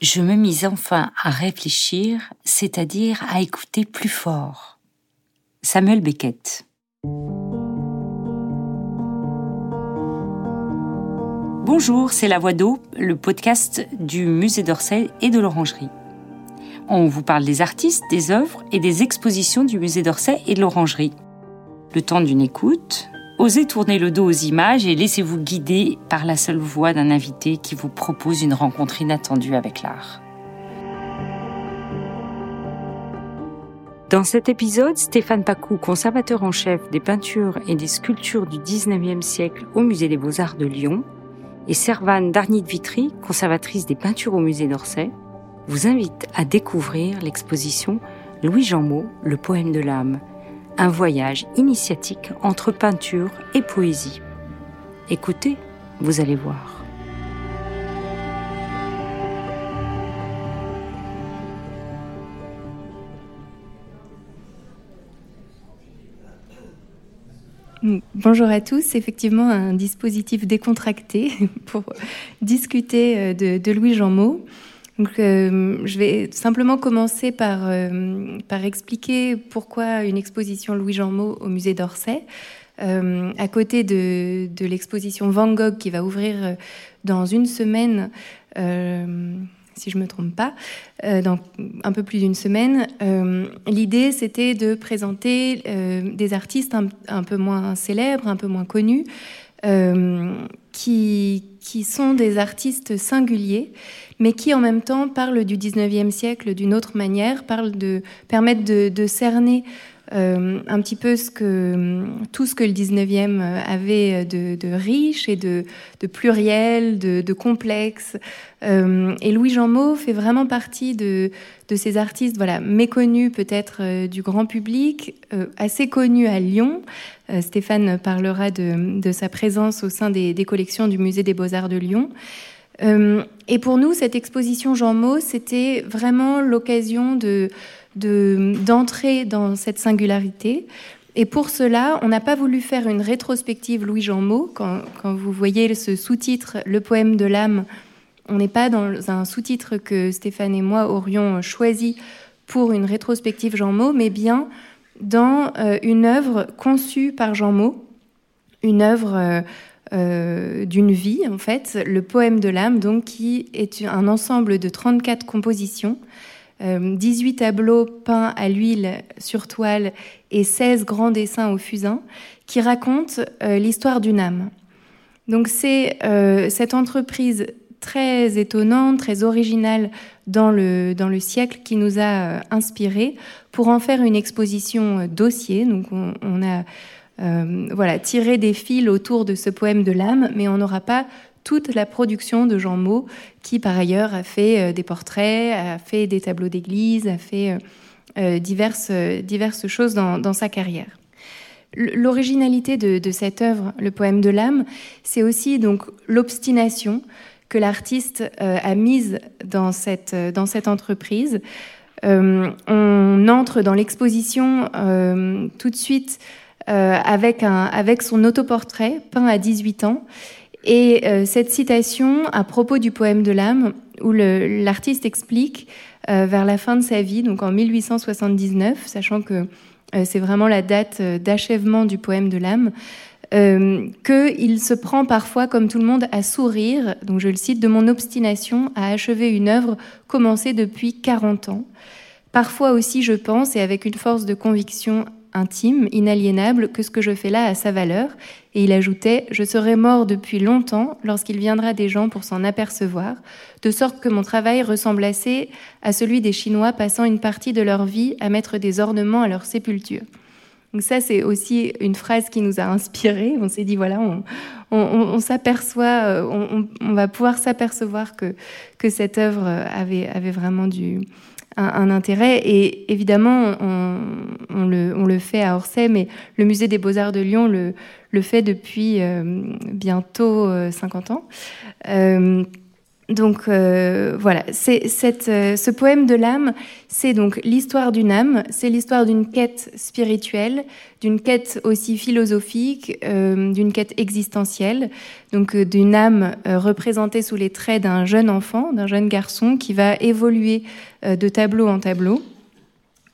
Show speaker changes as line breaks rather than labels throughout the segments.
je me mis enfin à réfléchir, c'est-à-dire à écouter plus fort. Samuel Beckett. Bonjour, c'est La Voix d'eau, le podcast du musée d'Orsay et de l'Orangerie. On vous parle des artistes, des œuvres et des expositions du musée d'Orsay et de l'Orangerie. Le temps d'une écoute, osez tourner le dos aux images et laissez-vous guider par la seule voix d'un invité qui vous propose une rencontre inattendue avec l'art. Dans cet épisode, Stéphane Pacou, conservateur en chef des peintures et des sculptures du 19e siècle au Musée des Beaux-Arts de Lyon, et Servane Darnit Vitry, conservatrice des peintures au Musée d'Orsay, vous invitent à découvrir l'exposition Louis Jeanmot, le poème de l'âme, un voyage initiatique entre peinture et poésie. Écoutez, vous allez voir.
Bonjour à tous. Effectivement, un dispositif décontracté pour discuter euh, de, Louis Jeanmot. Euh, je vais simplement commencer par, euh, par expliquer pourquoi une exposition Louis Jeanmot au musée d'Orsay. à côté de, l'exposition Van Gogh qui va ouvrir dans une semaine si je ne me trompe pas, euh, dans un peu plus d'une semaine. Euh, l'idée, c'était de présenter euh, des artistes un, peu moins célèbres, un peu moins connus, qui sont des artistes singuliers, mais qui en même temps parlent du 19e siècle d'une autre manière, parlent de, permettent de, de cerner euh, un petit peu ce que, tout ce que le 19e avait de, de riche et de, de pluriel, de, de complexe. Euh, et Louis Jean Mot fait vraiment partie de, ces artistes voilà, méconnus peut-être euh, du grand public, assez connus à Lyon. Stéphane parlera de, de, sa présence au sein des, des collections du Musée des beaux-arts de Lyon. Et pour nous, cette exposition Jean Mot, c'était vraiment l'occasion de d'entrer dans cette singularité. Et pour cela, on n'a pas voulu faire une rétrospective Louis Jean Mot. Quand, vous voyez ce sous-titre, Le poème de l'âme, on n'est pas dans un sous-titre que Stéphane et moi aurions choisi pour une rétrospective Jean Mot, mais bien dans euh, une œuvre conçue par Jean Mot, une œuvre euh, d'une vie, en fait, le poème de l'âme, donc qui est un ensemble de 34 compositions 18 euh, tableaux peints à l'huile sur toile et 16 grands dessins au fusain qui racontent euh, l'histoire d'une âme. Donc c'est euh, cette entreprise très étonnante, très originale dans le, dans le siècle qui nous a inspirés pour en faire une exposition dossier. Donc on, a voilà, tiré des fils autour de ce poème de l'âme, mais on n'aura pas toute la production de Jean Mot, qui par ailleurs a fait euh, des portraits, a fait des tableaux d'église, a fait euh, euh, diverses, diverses choses dans, sa carrière. L'originalité de, cette œuvre, le poème de l'âme, c'est aussi donc l'obstination que l'artiste a mise dans cette, dans cette entreprise. on entre dans l'exposition tout de suite avec, un, avec son autoportrait peint à 18 ans et euh, cette citation à propos du poème de l'âme, où l'artiste explique euh, vers la fin de sa vie, donc en 1879, sachant que euh, c'est vraiment la date d'achèvement du poème de l'âme, qu'il se prend parfois, comme tout le monde, à sourire, donc je le cite, de mon obstination à achever une œuvre commencée depuis 40 ans. Parfois aussi, je pense, et avec une force de conviction intime, inaliénable, que ce que je fais là a sa valeur. Et il ajoutait Je serai mort depuis longtemps lorsqu'il viendra des gens pour s'en apercevoir, de sorte que mon travail ressemble assez à celui des Chinois passant une partie de leur vie à mettre des ornements à leur sépulture. Donc ça, c'est aussi une phrase qui nous a inspiré. On s'est dit, voilà, on, s'aperçoit, euh, on, va pouvoir s'apercevoir que, que cette œuvre avait, avait vraiment du, un, intérêt. Et évidemment, on, le, fait à Orsay, mais le musée des beaux-arts de Lyon le, fait depuis euh, bientôt 50 euh, ans. Donc euh, voilà, euh, ce poème de l'âme, c'est donc l'histoire d'une âme, c'est l'histoire d'une quête spirituelle, d'une quête aussi philosophique, euh, d'une quête existentielle, donc d'une âme représentée sous les traits d'un jeune enfant, d'un jeune garçon qui va évoluer de tableau en tableau.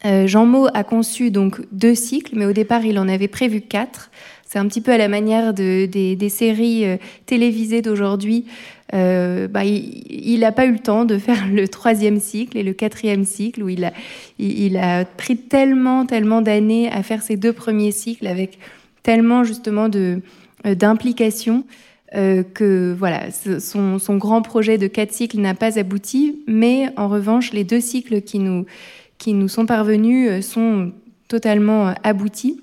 Jean Maud a conçu donc deux cycles, mais au départ il en avait prévu quatre. C'est un petit peu à la manière de, des, séries télévisées d'aujourd'hui euh, bah, il n'a pas eu le temps de faire le troisième cycle et le quatrième cycle où il a, il, a pris tellement, tellement d'années à faire ces deux premiers cycles avec tellement justement de euh, d'implication euh, que voilà, son, son, grand projet de quatre cycles n'a pas abouti, mais en revanche, les deux cycles qui nous, qui nous sont parvenus sont totalement aboutis.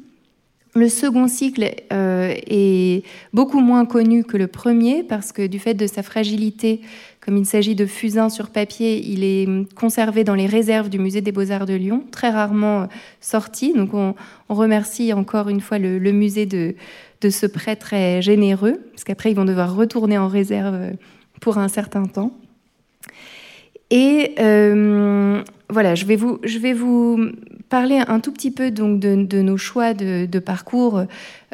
Le second cycle euh, est beaucoup moins connu que le premier parce que du fait de sa fragilité, comme il s'agit de fusains sur papier, il est conservé dans les réserves du musée des beaux-arts de Lyon, très rarement euh, sorti. Donc on, remercie encore une fois le, musée de, ce prêt très généreux, parce qu'après ils vont devoir retourner en réserve euh, pour un certain temps. Et voilà, je vais vous, je vais vous parler un tout petit peu donc de, nos choix de, parcours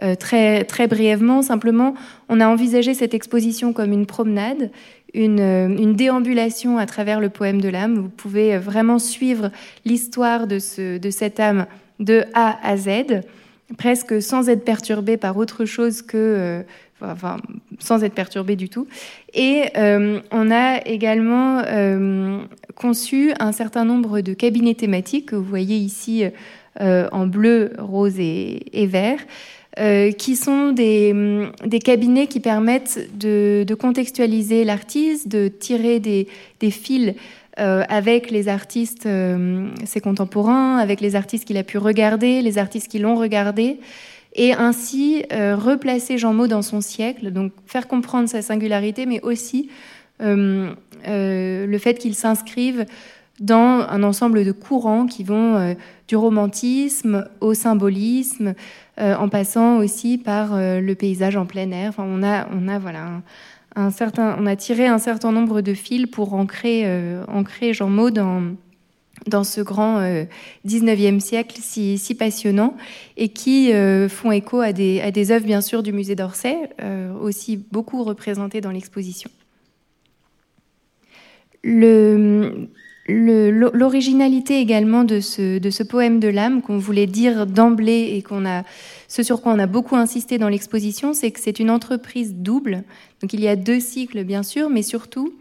euh, très, très brièvement. Simplement, on a envisagé cette exposition comme une promenade, une, euh, une déambulation à travers le poème de l'âme. Vous pouvez euh, vraiment suivre l'histoire de, ce, de cette âme de A à Z, presque sans être perturbé par autre chose que enfin, sans être perturbé du tout. Et euh, on a également euh, conçu un certain nombre de cabinets thématiques que vous voyez ici euh, en bleu, rose et, vert. qui sont des, cabinets qui permettent de, contextualiser l'artiste, de tirer des fils avec les artistes, ses contemporains, avec les artistes qu'il a pu regarder, les artistes qui l'ont regardé, et ainsi euh, replacer Jean Maud dans son siècle, donc faire comprendre sa singularité, mais aussi euh, euh, le fait qu'il s'inscrive dans un ensemble de courants qui vont du romantisme au symbolisme, en passant aussi par le paysage en plein air. Enfin, on a, on a voilà. Un, certain, on a tiré un certain nombre de fils pour ancrer, ancrer Jean Maud dans, dans ce grand 19e euh, siècle si, si, passionnant et qui euh, font écho à des, à des œuvres bien sûr du musée d'Orsay, euh, aussi beaucoup représentées dans l'exposition. L'originalité également de ce, de ce, poème de l'âme qu'on voulait dire d'emblée et qu'on a, ce sur quoi on a beaucoup insisté dans l'exposition, c'est que c'est une entreprise double. Donc il y a deux cycles bien sûr, mais surtout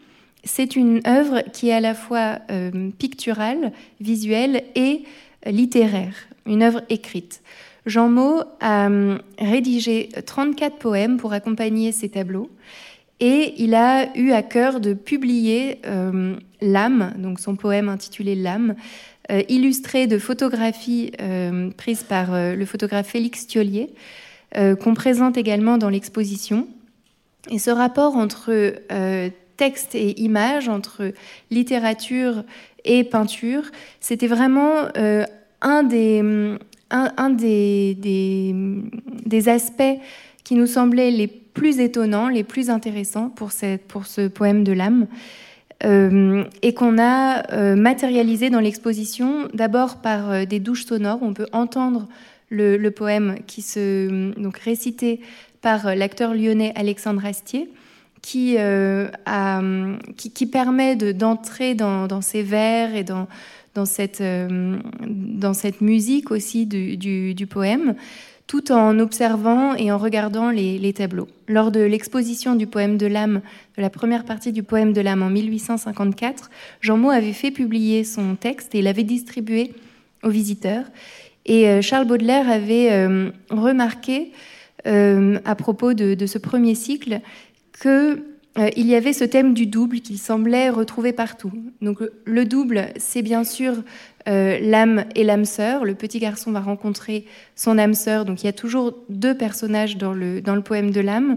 c'est une œuvre qui est à la fois euh, picturale, visuelle et littéraire, une œuvre écrite. Jean Maud a euh, rédigé 34 poèmes pour accompagner ces tableaux et il a eu à cœur de publier euh, L'âme, donc son poème intitulé L'âme, illustré de photographies prises par le photographe Félix Thiolier, qu'on présente également dans l'exposition. Et ce rapport entre texte et image, entre littérature et peinture, c'était vraiment euh, un, des, un, des, des, aspects qui nous semblaient les plus étonnants, les plus intéressants pour, cette, pour ce poème de l'âme. Euh, et qu'on a euh, matérialisé dans l'exposition, d'abord par des douches sonores. On peut entendre le, le poème qui se donc récité par l'acteur lyonnais Alexandre Astier, qui, euh, qui, permet d'entrer dans, ces vers et dans, dans, cette, euh, dans cette musique aussi du, poème, tout en observant et en regardant les, tableaux. Lors de l'exposition du poème de l'âme, de la première partie du poème de l'âme en 1854, Jean Maud avait fait publier son texte et l'avait distribué aux visiteurs. Et euh, Charles Baudelaire avait remarqué à propos de, de, ce premier cycle qu'il euh, y avait ce thème du double qu'il semblait retrouver partout. Donc le double, c'est bien sûr euh, l'âme et l'âme sœur. Le petit garçon va rencontrer son âme sœur. Donc il y a toujours deux personnages dans le, dans le poème de l'âme.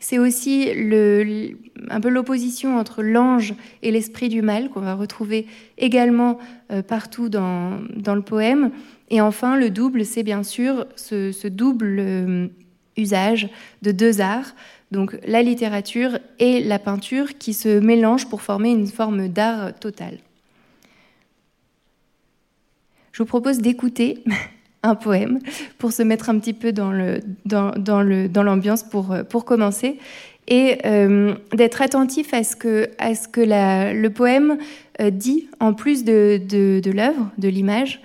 C'est aussi le, un peu l'opposition entre l'ange et l'esprit du mal qu'on va retrouver également euh, partout dans, dans, le poème. Et enfin, le double, c'est bien sûr ce double usage de deux arts, Donc la littérature et la peinture qui se mélangent pour former une forme d'art total. Je vous propose d'écouter un poème pour se mettre un petit peu dans l'ambiance pour, commencer et euh, d'être attentif à ce que, le poème euh, dit en plus de, de, l'œuvre, de l'image,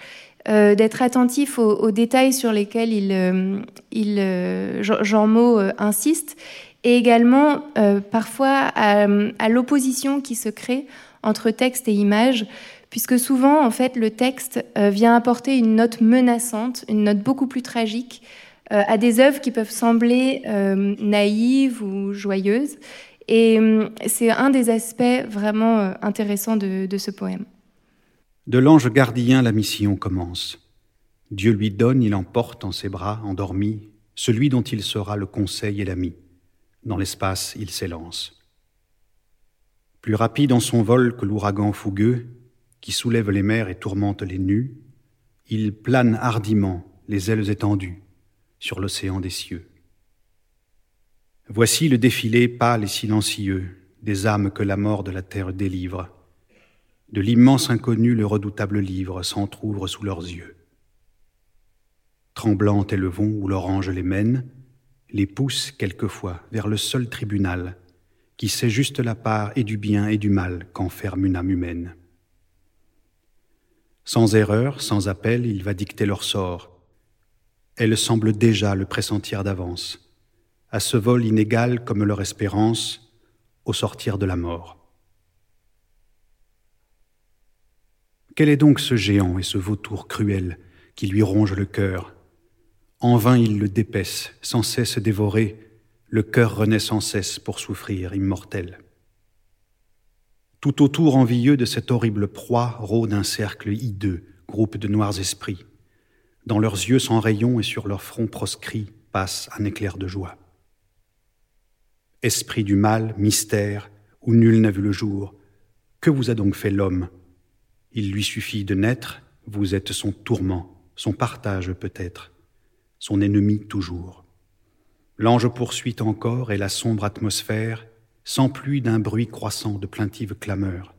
euh, d'être attentif aux, détails sur lesquels Jean Maud insiste, et également parfois à, à l'opposition qui se crée entre texte et image, puisque souvent, en fait, le texte vient apporter une note menaçante, une note beaucoup plus tragique, euh, à des œuvres qui peuvent sembler euh, naïves ou joyeuses. Et euh, c'est un des aspects vraiment intéressants de, de ce poème.
De l'ange gardien, la mission commence. Dieu lui donne, il emporte en ses bras, endormi, celui dont il sera le conseil et l'ami. Dans l'espace, il s'élance. Plus rapide en son vol que l'ouragan fougueux, qui soulève les mers et tourmente les nus, il plane hardiment, les ailes étendues, sur l'océan des cieux. Voici le défilé pâle et silencieux des âmes que la mort de la terre délivre. De l'immense inconnu le redoutable livre s'entr'ouvre sous leurs yeux. Tremblant est le vont où l'orange les mène, les pousse quelquefois vers le seul tribunal qui sait juste la part et du bien et du mal qu'enferme une âme humaine. Sans erreur, sans appel, il va dicter leur sort, elle semble déjà le pressentir d'avance, à ce vol inégal comme leur espérance au sortir de la mort. Quel est donc ce géant et ce vautour cruel qui lui ronge le cœur En vain il le dépaisse, sans cesse dévoré, le cœur renaît sans cesse pour souffrir, immortel. Tout autour envieux de cette horrible proie rôde un cercle hideux, groupe de noirs esprits. Dans leurs yeux sans rayon et sur leurs fronts proscrits passe un éclair de joie. Esprit du mal, mystère, où nul n'a vu le jour, que vous a donc fait l'homme? Il lui suffit de naître, vous êtes son tourment, son partage peut-être, son ennemi toujours. L'ange poursuit encore et la sombre atmosphère s'empluie d'un bruit croissant de plaintives clameurs.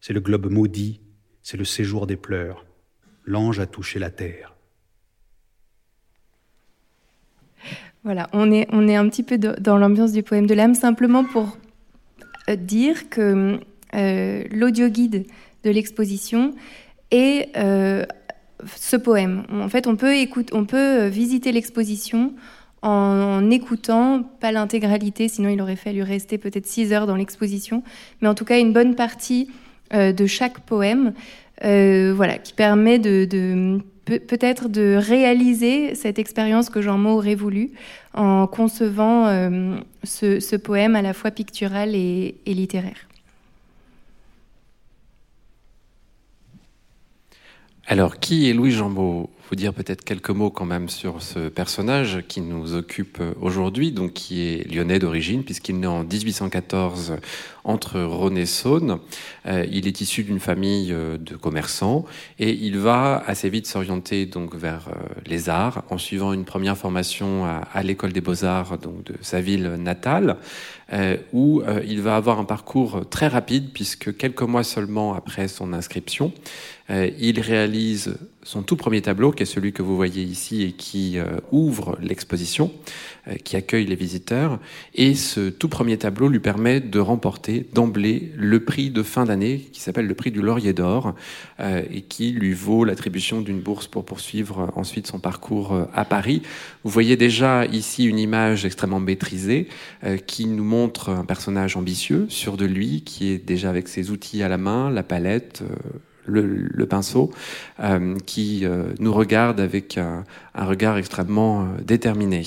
C'est le globe maudit, c'est le séjour des pleurs. L'ange a touché la terre.
Voilà, on est, on est un petit peu dans l'ambiance du poème de l'âme, simplement pour euh, dire que euh, l'audio guide de l'exposition est euh, ce poème. En fait, on peut, écouter, on peut visiter l'exposition en, écoutant, pas l'intégralité, sinon il aurait fallu rester peut-être six heures dans l'exposition, mais en tout cas une bonne partie de chaque poème, voilà, qui permet de peut-être de réaliser cette expérience que Jean Maud aurait voulu en concevant euh, ce, poème à la fois pictural et littéraire.
Alors, qui est Louis Maud vous dire peut-être quelques mots quand même sur ce personnage qui nous occupe aujourd'hui, donc qui est lyonnais d'origine, puisqu'il naît en 1814 entre Rhône et Saône. Euh, il est issu d'une famille euh, de commerçants et il va assez vite s'orienter donc vers euh, les arts en suivant une première formation à, à l'école des beaux-arts donc de sa ville natale, où il va avoir un parcours très rapide puisque quelques mois seulement après son inscription, il réalise son tout premier tableau, qui est celui que vous voyez ici et qui euh, ouvre l'exposition, euh, qui accueille les visiteurs. Et ce tout premier tableau lui permet de remporter d'emblée le prix de fin d'année, qui s'appelle le prix du Laurier d'Or, euh, et qui lui vaut l'attribution d'une bourse pour poursuivre ensuite son parcours à Paris. Vous voyez déjà ici une image extrêmement maîtrisée qui nous montre un personnage ambitieux, sûr de lui, qui est déjà avec ses outils à la main, la palette le, pinceau, euh, qui euh, nous regarde avec un, regard extrêmement euh, déterminé.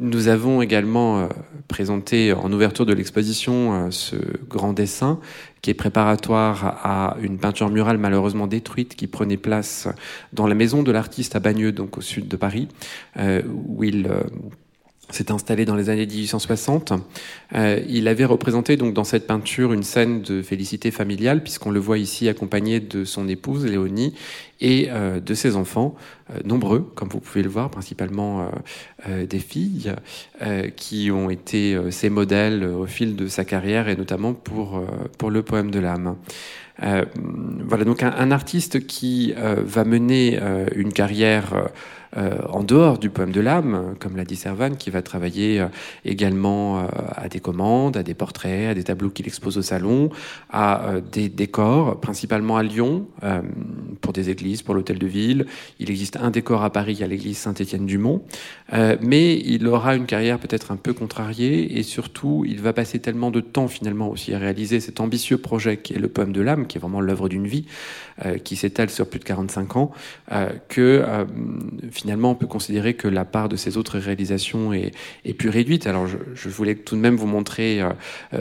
nous avons également présenté en ouverture de l'exposition ce grand dessin qui est préparatoire à une peinture murale malheureusement détruite qui prenait place dans la maison de l'artiste à Bagneux, donc au sud de Paris, où il s'est installé dans les années 1860. Euh, il avait représenté donc dans cette peinture une scène de félicité familiale, puisqu'on le voit ici accompagné de son épouse Léonie et euh, de ses enfants, euh, nombreux, comme vous pouvez le voir, principalement des filles, qui ont été ses modèles au fil de sa carrière et notamment pour, pour le poème de l'âme. voilà donc un, un artiste qui va mener une carrière euh, en dehors du poème de l'âme, comme l'a dit Servan, qui va travailler euh, également euh, à des commandes, à des portraits, à des tableaux qu'il expose au salon, à des décors, principalement à Lyon, pour des églises, pour l'hôtel de ville. Il existe un décor à Paris, à l'église Saint-Étienne-du-Mont. mais il aura une carrière peut-être un peu contrariée et surtout, il va passer tellement de temps finalement aussi à réaliser cet ambitieux projet qui est le poème de l'âme, qui est vraiment l'œuvre d'une vie, qui s'étale sur plus de 45 ans, que finalement, on peut considérer que la part de ces autres réalisations est, plus réduite. Alors, je, voulais tout de même vous montrer euh,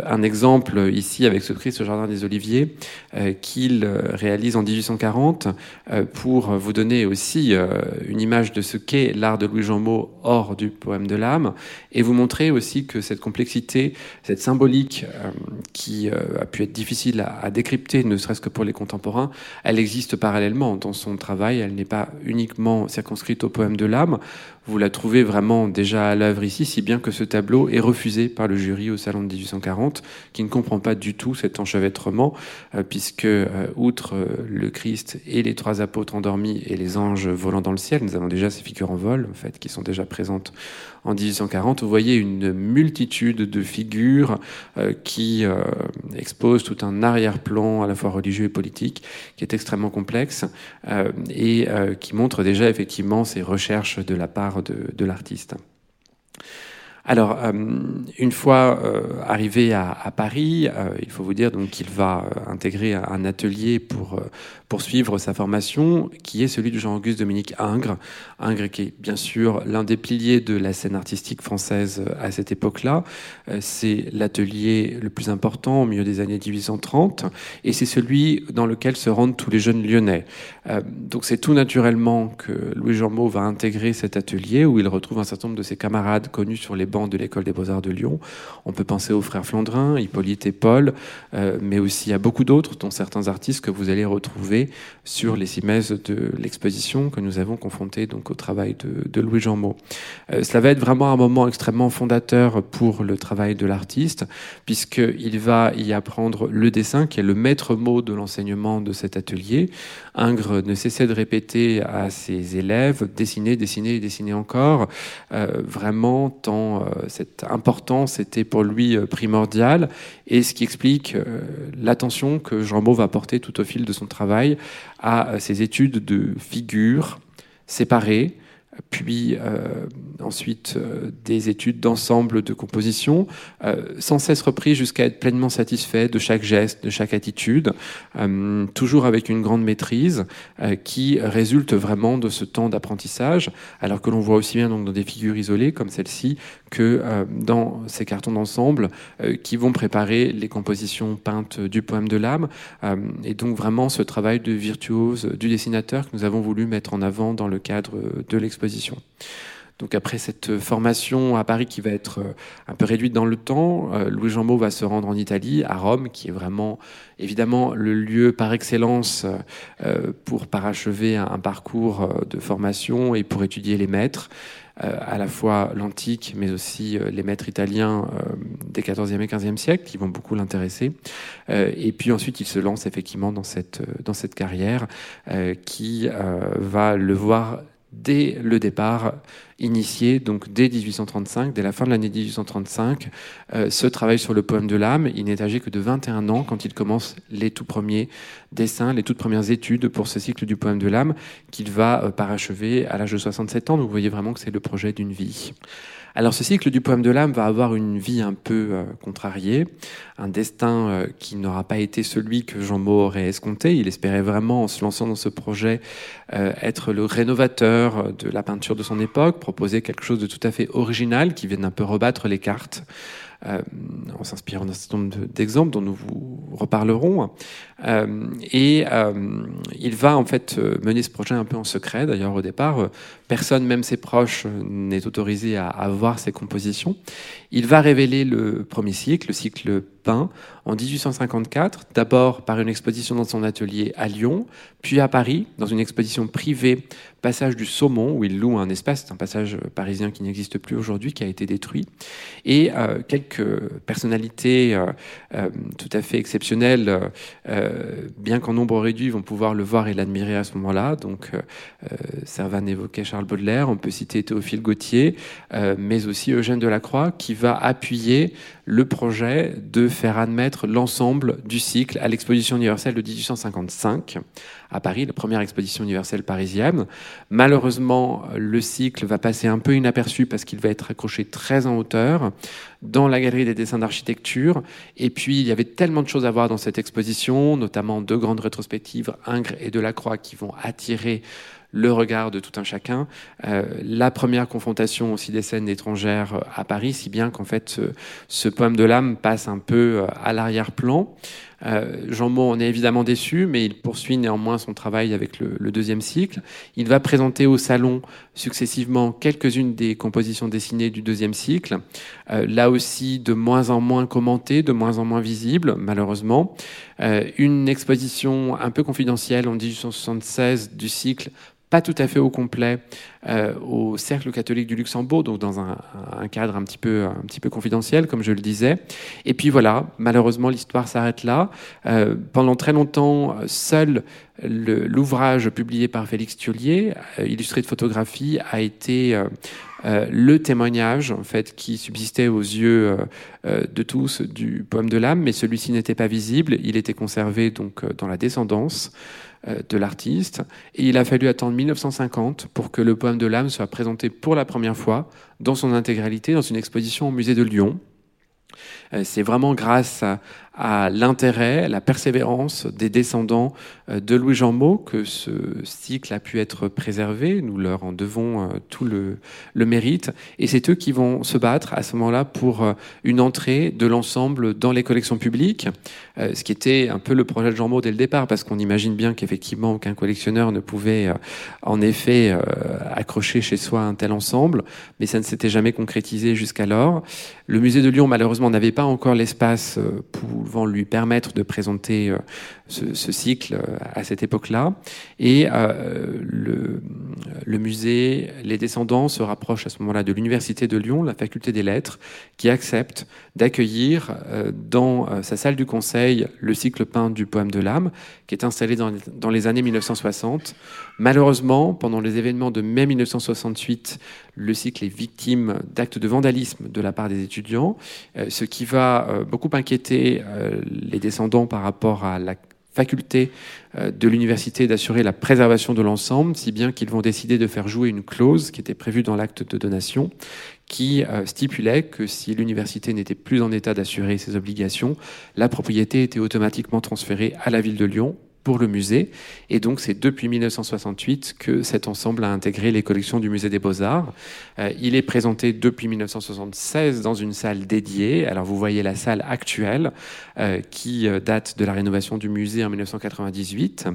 un exemple ici avec ce Christ au Jardin des Oliviers euh, qu'il euh, réalise en 1840 pour vous donner aussi une image de ce qu'est l'art de Louis Jean hors du poème de l'âme et vous montrer aussi que cette complexité, cette symbolique qui a pu être difficile à, à décrypter, ne serait-ce que pour les contemporains, elle existe parallèlement dans son travail. Elle n'est pas uniquement circonscrite poème de l'âme. Vous la trouvez vraiment déjà à l'œuvre ici, si bien que ce tableau est refusé par le jury au Salon de 1840, qui ne comprend pas du tout cet enchevêtrement, euh, puisque, euh, outre euh, le Christ et les trois apôtres endormis et les anges volant dans le ciel, nous avons déjà ces figures en vol, en fait, qui sont déjà présentes en 1840. Vous voyez une multitude de figures qui exposent tout un arrière-plan à la fois religieux et politique, qui est extrêmement complexe, et qui montre déjà effectivement ces recherches de la part de, l'artiste. Alors, euh, une fois euh, arrivé à, Paris, euh, il faut vous dire qu'il va intégrer un atelier pour poursuivre sa formation, qui est celui de Jean-Auguste Dominique Ingres. Ingres qui est bien sûr l'un des piliers de la scène artistique française à cette époque-là. C'est l'atelier le plus important au milieu des années 1830, et c'est celui dans lequel se rendent tous les jeunes lyonnais. donc c'est tout naturellement que Louis Jean va intégrer cet atelier où il retrouve un certain nombre de ses camarades connus sur les bancs de l'école des beaux-arts de Lyon. On peut penser aux frères Flandrin, Hippolyte et Paul, euh, mais aussi à beaucoup d'autres, dont certains artistes que vous allez retrouver sur les cimaises de l'exposition que nous avons confronté donc au travail de, Louis Jean Maud. Euh, cela va être vraiment un moment extrêmement fondateur pour le travail de l'artiste, puisqu'il va y apprendre le dessin, qui est le maître mot de l'enseignement de cet atelier. Ingres ne cessait de répéter à ses élèves dessiner, dessiner, dessiner encore, euh, vraiment tant euh, cette importance était pour lui euh, primordiale et ce qui explique euh, l'attention que Jean Maud va porter tout au fil de son travail à ses études de figures séparées, puis euh, ensuite euh, des études d'ensemble de composition, euh, sans cesse repris jusqu'à être pleinement satisfait de chaque geste, de chaque attitude, toujours avec une grande maîtrise qui résulte vraiment de ce temps d'apprentissage, alors que l'on voit aussi bien donc dans des figures isolées comme celle-ci que dans ces cartons d'ensemble qui vont préparer les compositions peintes du poème de l'âme, et donc vraiment ce travail de virtuose du dessinateur que nous avons voulu mettre en avant dans le cadre de l'exposition donc après cette formation à Paris qui va être euh, un peu réduite dans le temps, euh, Louis Jean va se rendre en Italie, à Rome, qui est vraiment évidemment le lieu par excellence euh, pour parachever un parcours de formation et pour étudier les maîtres. à la fois l'antique, mais aussi les maîtres italiens des 14e et 15e siècles, qui vont beaucoup l'intéresser. et puis ensuite, il se lance effectivement dans cette, dans cette carrière qui va le voir dès le départ initié, donc dès 1835, dès la fin de l'année 1835, euh, ce travail sur le poème de l'âme. Il n'est âgé que de 21 ans quand il commence les tout premiers dessins, les toutes premières études pour ce cycle du poème de l'âme qu'il va euh, parachever à l'âge de 67 ans. Donc vous voyez vraiment que c'est le projet d'une vie. Alors ce cycle du poème de l'âme va avoir une vie un peu euh, contrariée, un destin euh, qui n'aura pas été celui que Jean Maud aurait escompté. Il espérait vraiment, en se lançant dans ce projet, euh, être le rénovateur de la peinture de son époque, proposer quelque chose de tout à fait original qui vienne un peu rebattre les cartes. En s'inspirant d'un certain nombre d'exemples dont nous vous reparlerons. et il va en fait mener ce projet un peu en secret. D'ailleurs, au départ, personne, même ses proches, n'est autorisé à, à voir ses compositions. Il va révéler le premier cycle, le cycle peint, en 1854, d'abord par une exposition dans son atelier à Lyon, puis à Paris, dans une exposition privée, passage du Saumon, où il loue un espace, c'est un passage parisien qui n'existe plus aujourd'hui, qui a été détruit, et euh, quelques personnalités euh, euh, tout à fait exceptionnelles, bien qu'en nombre réduit, vont pouvoir le voir et l'admirer à ce moment-là. Donc, Servan évoquait Charles Baudelaire, on peut citer Théophile Gautier, mais aussi Eugène Delacroix, qui va appuyer le projet de faire admettre l'ensemble du cycle à l'exposition universelle de 1855 à Paris, la première exposition universelle parisienne. Malheureusement, le cycle va passer un peu inaperçu parce qu'il va être accroché très en hauteur dans la galerie des dessins d'architecture. Et puis, il y avait tellement de choses à voir dans cette exposition, notamment deux grandes rétrospectives, Ingres et Delacroix, qui vont attirer le regard de tout un chacun. Euh, la première confrontation aussi des scènes étrangères à Paris, si bien qu'en fait ce, poème de l'âme passe un peu euh, à l'arrière-plan. Euh, Jean Maud en est évidemment déçu, mais il poursuit néanmoins son travail avec le, deuxième cycle. Il va présenter au salon successivement quelques-unes des compositions dessinées du deuxième cycle, là aussi de moins en moins commentées, de moins en moins visibles, malheureusement. une exposition un peu confidentielle en 1876 du cycle pas tout à fait au complet euh, au Cercle catholique du Luxembourg, donc dans un, cadre un petit, peu, un peu confidentiel, comme je le disais. Et puis voilà, malheureusement, l'histoire s'arrête là. Euh, pendant très longtemps, seul l'ouvrage publié par Félix Thiolier, euh, illustré de photographie, a été le témoignage en fait qui subsistait aux yeux de tous du poème de l'âme, mais celui-ci n'était pas visible. Il était conservé donc dans la descendance. Euh, de l'artiste. Et il a fallu attendre 1950 pour que le poème de l'âme soit présenté pour la première fois dans son intégralité dans une exposition au musée de Lyon. Euh, c'est vraiment grâce à, à l'intérêt, la persévérance des descendants euh, de Louis Jean Maud que ce cycle a pu être préservé. Nous leur en devons euh, tout le, le mérite. Et c'est eux qui vont se battre à ce moment-là pour euh, une entrée de l'ensemble dans les collections publiques, ce qui était un peu le projet de Jean Maud dès le départ, parce qu'on imagine bien qu'effectivement aucun collectionneur ne pouvait en effet accrocher chez soi un tel ensemble, mais ça ne s'était jamais concrétisé jusqu'alors. Le musée de Lyon, malheureusement, n'avait pas encore l'espace pour vont lui permettre de présenter euh, ce, cycle euh, à cette époque-là. Et euh, le, musée, les descendants se rapprochent à ce moment-là de l'Université de Lyon, la faculté des lettres, qui accepte d'accueillir dans sa salle du conseil le cycle peint du poème de l'âme, qui est installé dans, les années 1960. Malheureusement, pendant les événements de mai 1968, le cycle est victime d'actes de vandalisme de la part des étudiants, ce qui va beaucoup inquiéter euh, les descendants par rapport à la faculté euh, de l'université d'assurer la préservation de l'ensemble, si bien qu'ils vont décider de faire jouer une clause qui était prévue dans l'acte de donation, qui euh, stipulait que si l'université n'était plus en état d'assurer ses obligations, la propriété était automatiquement transférée à la ville de Lyon pour le musée. Et donc, c'est depuis 1968 que cet ensemble a intégré les collections du musée des Beaux-Arts. Euh, il est présenté depuis 1976 dans une salle dédiée. Alors, vous voyez la salle actuelle euh, qui euh, date de la rénovation du musée en 1998,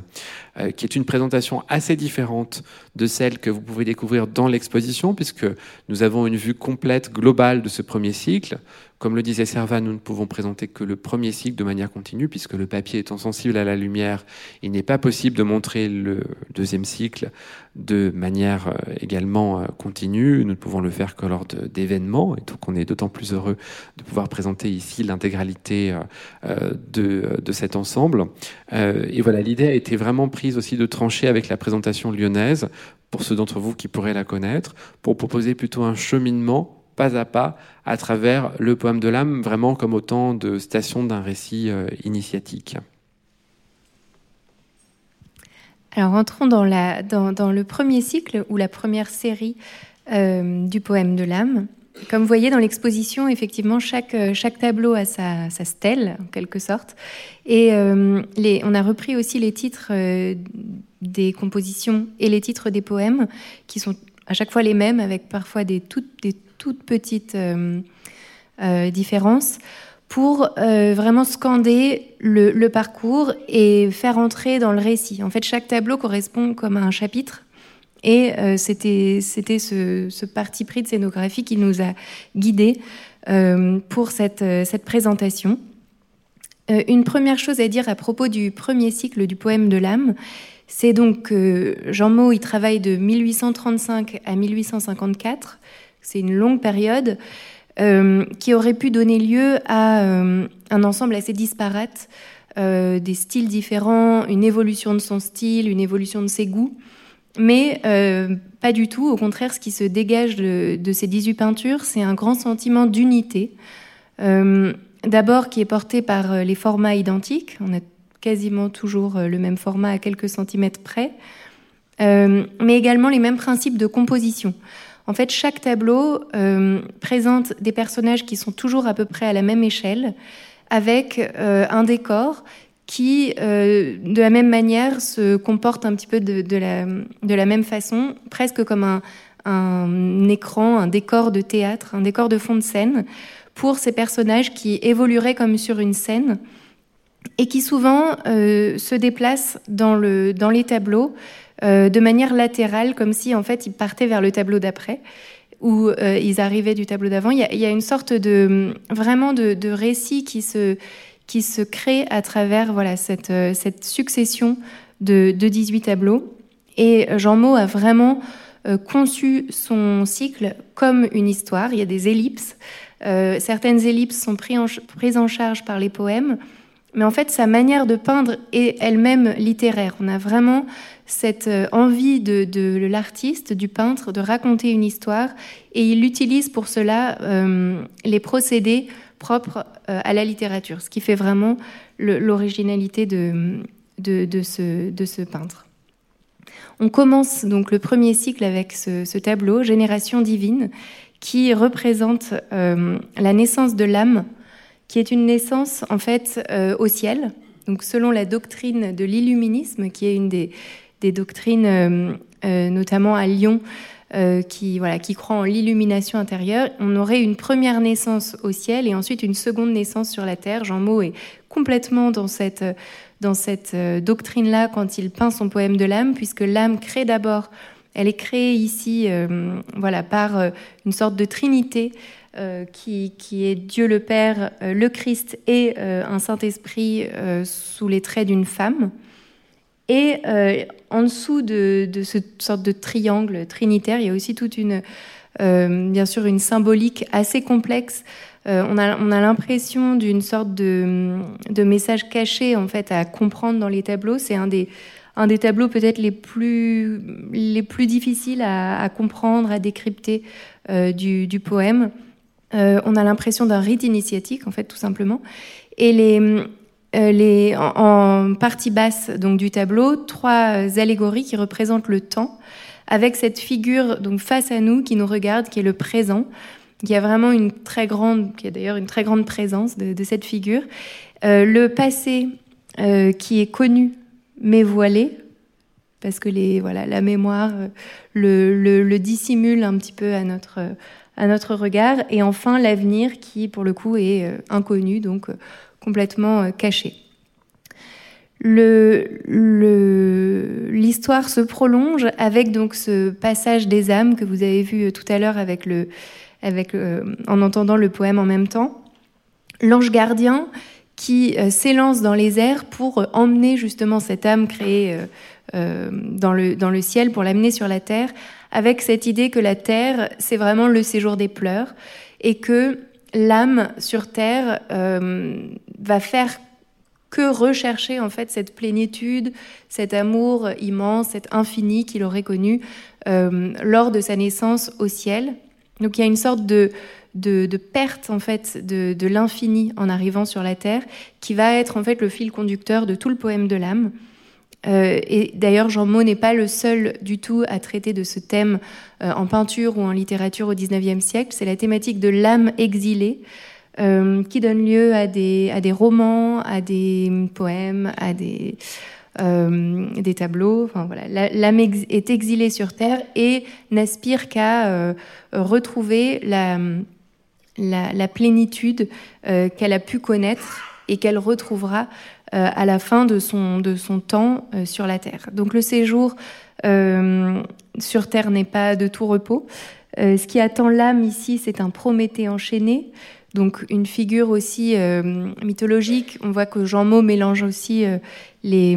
qui est une présentation assez différente de celle que vous pouvez découvrir dans l'exposition, puisque nous avons une vue complète, globale de ce premier cycle comme le disait Servan, nous ne pouvons présenter que le premier cycle de manière continue, puisque le papier étant sensible à la lumière, il n'est pas possible de montrer le deuxième cycle de manière euh, également euh, continue. Nous ne pouvons le faire que lors d'événements, et donc on est d'autant plus heureux de pouvoir présenter ici l'intégralité euh, de, de, cet ensemble. Et voilà, l'idée a été vraiment prise aussi de trancher avec la présentation lyonnaise, pour ceux d'entre vous qui pourraient la connaître, pour proposer plutôt un cheminement pas à pas à travers le poème de l'âme, vraiment comme autant de stations d'un récit euh, initiatique.
Alors entrons dans, le premier cycle ou la première série euh, du poème de l'âme. Comme vous voyez dans l'exposition, effectivement, chaque, euh, tableau a sa, stèle, en quelque sorte. Et on a repris aussi les titres des compositions et les titres des poèmes, qui sont à chaque fois les mêmes, avec parfois des toutes, des toutes petites euh, différences pour vraiment scander le, parcours et faire entrer dans le récit. En fait, chaque tableau correspond comme à un chapitre. Et c'était c'était ce, parti pris de scénographie qui nous a guidés pour cette, cette présentation. une première chose à dire à propos du premier cycle du poème de l'âme, c'est donc que Jean Maud, il travaille de 1835 à 1854. C'est une longue période euh, qui aurait pu donner lieu à euh, un ensemble assez disparate, euh, des styles différents, une évolution de son style, une évolution de ses goûts. Mais pas du tout. Au contraire, ce qui se dégage de, de ces 18 peintures, c'est un grand sentiment d'unité. D'abord, qui est porté par les formats identiques. On a quasiment toujours le même format à quelques centimètres près, mais également les mêmes principes de composition. En fait, chaque tableau euh, présente des personnages qui sont toujours à peu près à la même échelle, avec un décor qui, de la même manière, se comporte un petit peu de, la, même façon, presque comme un, écran, un décor de théâtre, un décor de fond de scène, pour ces personnages qui évolueraient comme sur une scène et qui souvent euh, se déplacent dans les tableaux euh, de manière latérale, comme si en fait ils partaient vers le tableau d'après ou euh, ils arrivaient du tableau d'avant. Il, y a une sorte de vraiment de, récit qui se qui se crée à travers voilà cette, cette succession de, de 18 tableaux. Et Jean Maud a vraiment conçu son cycle comme une histoire. Il y a des ellipses. certaines ellipses sont en, prises en charge par les poèmes. Mais en fait, sa manière de peindre est elle-même littéraire. On a vraiment cette euh, envie de, l'artiste, du peintre, de raconter une histoire, et il utilise pour cela euh, les procédés propres euh, à la littérature, ce qui fait vraiment l'originalité de, ce, peintre. On commence donc le premier cycle avec ce, tableau, Génération divine, qui représente la naissance de l'âme qui est une naissance en fait au ciel. Donc selon la doctrine de l'illuminisme, qui est une des, doctrines euh, euh, notamment à Lyon, qui, voilà, qui croit en l'illumination intérieure, on aurait une première naissance au ciel et ensuite une seconde naissance sur la terre. Jean Maud est complètement dans cette, dans cette doctrine-là quand il peint son poème de l'âme, puisque l'âme crée d'abord, elle est créée ici voilà, par une sorte de trinité euh, qui, est Dieu le Père, euh, le Christ et euh, un Saint-Esprit sous les traits d'une femme. Et en dessous de, de, cette sorte de triangle trinitaire, il y a aussi toute une, bien sûr, une symbolique assez complexe. on a, on a l'impression d'une sorte de, message caché en fait à comprendre dans les tableaux. C'est un des, tableaux peut-être les plus, les plus difficiles à, comprendre, à décrypter du, du, poème. Euh, on a l'impression d'un rite initiatique, en fait, tout simplement. Et les, euh, les, en, partie basse donc du tableau, trois allégories qui représentent le temps, avec cette figure donc face à nous qui nous regarde, qui est le présent, qui a vraiment une très grande, qui a d'ailleurs une très grande présence de, cette figure. Euh, le passé qui est connu mais voilé, parce que les, voilà, la mémoire le, le, le dissimule un petit peu à notre à notre regard. Et enfin, l'avenir qui, pour le coup, est euh, inconnu, donc euh, complètement euh, caché. L'histoire se prolonge avec donc ce passage des âmes que vous avez vu tout à l'heure avec le, avec, en entendant le poème en même temps. L'ange gardien qui s'élance dans les airs pour emmener justement cette âme créée dans, le, dans le ciel, pour l'amener sur la terre, avec cette idée que la terre, c'est vraiment le séjour des pleurs et que l'âme sur terre euh, va faire que rechercher en fait cette plénitude, cet amour immense, cet infini qu'il aurait connu euh, lors de sa naissance au ciel. Donc il y a une sorte de, de, perte en fait de, de l'infini en arrivant sur la terre, qui va être en fait le fil conducteur de tout le poème de l'âme. Euh, et d'ailleurs, Jean Maud n'est pas le seul du tout à traiter de ce thème euh, en peinture ou en littérature au XIXe siècle. C'est la thématique de l'âme exilée euh, qui donne lieu à des, romans, à des poèmes, à des, des tableaux. Enfin, voilà. L'âme est exilée sur Terre et n'aspire qu'à retrouver la, la, plénitude qu'elle a pu connaître et qu'elle retrouvera à la fin de son, de son temps sur la Terre. Donc le séjour sur Terre n'est pas de tout repos. ce qui attend l'âme ici, c'est un Prométhée enchaîné, donc une figure aussi mythologique. On voit que Jean Maud mélange aussi les,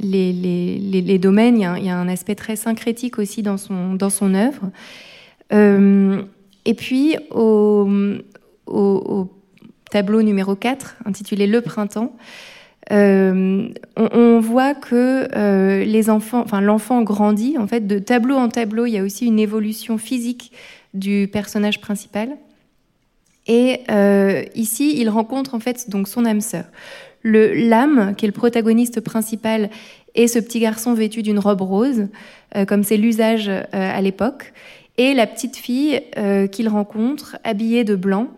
les, les, les, domaines. Il y, a, un aspect très syncrétique aussi dans son, dans son œuvre. Euh, et puis, au, au, au, tableau numéro 4, intitulé Le printemps, euh, on, on, voit que euh, les enfants, enfin l'enfant grandit. En fait, de tableau en tableau, il y a aussi une évolution physique du personnage principal. Et euh, ici, il rencontre en fait donc son âme sœur. Le l'âme, qui est le protagoniste principal, est ce petit garçon vêtu d'une robe rose, euh, comme c'est l'usage euh, à l'époque, et la petite fille euh, qu'il rencontre, habillée de blanc,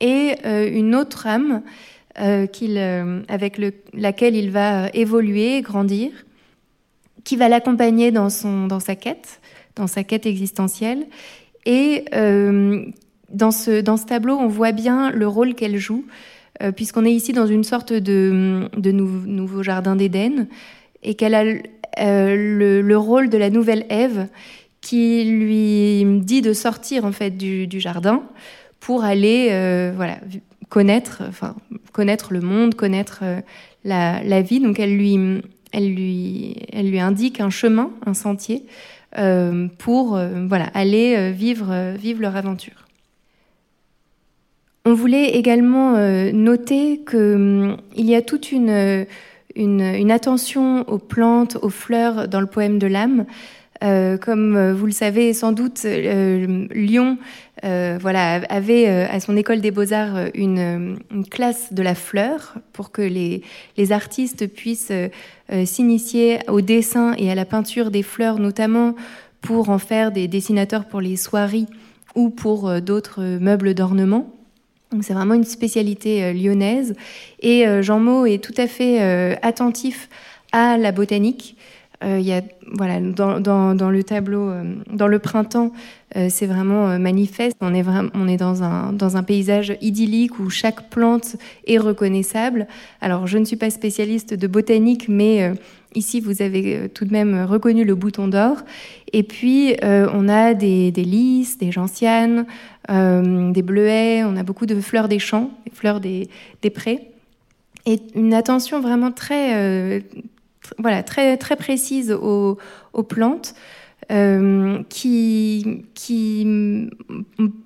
et une autre âme qu'il, avec le, laquelle il va évoluer, grandir, qui va l'accompagner dans, son, dans sa quête, dans sa quête existentielle, et dans ce, dans ce tableau, on voit bien le rôle qu'elle joue euh, puisqu'on est ici dans une sorte de, de nouveau jardin d'Éden, et qu'elle a euh, le, rôle de la nouvelle Ève qui lui dit de sortir en fait du, jardin pour aller euh, voilà connaître enfin connaître le monde connaître la, la, vie. Donc elle lui elle lui elle lui indique un chemin un sentier pour voilà aller vivre vivre leur aventure on voulait également euh, noter qu'il hum, y a toute une, une, attention aux plantes, aux fleurs dans le poème de l'âme. Euh, comme euh, vous le savez sans doute, Lyon voilà, avait à son école des beaux-arts une, classe de la fleur pour que les, les artistes puissent s'initier au dessin et à la peinture des fleurs, notamment pour en faire des dessinateurs pour les soieries ou pour d'autres meubles d'ornement c'est vraiment une spécialité euh, lyonnaise. Et euh, Jean Maud est tout à fait euh, attentif à la botanique. il y a, voilà, dans, le tableau, dans le printemps, c'est vraiment manifeste. On est, vraiment, on est dans, un, dans un paysage idyllique où chaque plante est reconnaissable. Alors, je ne suis pas spécialiste de botanique, mais Ici, vous avez tout de même reconnu le bouton d'or. Et puis, on a des, lys, des gentianes, euh, des bleuets, on a beaucoup de fleurs des champs, des fleurs des, prés, et une attention vraiment très, euh, voilà, très, très précise aux, plantes. Euh, qui,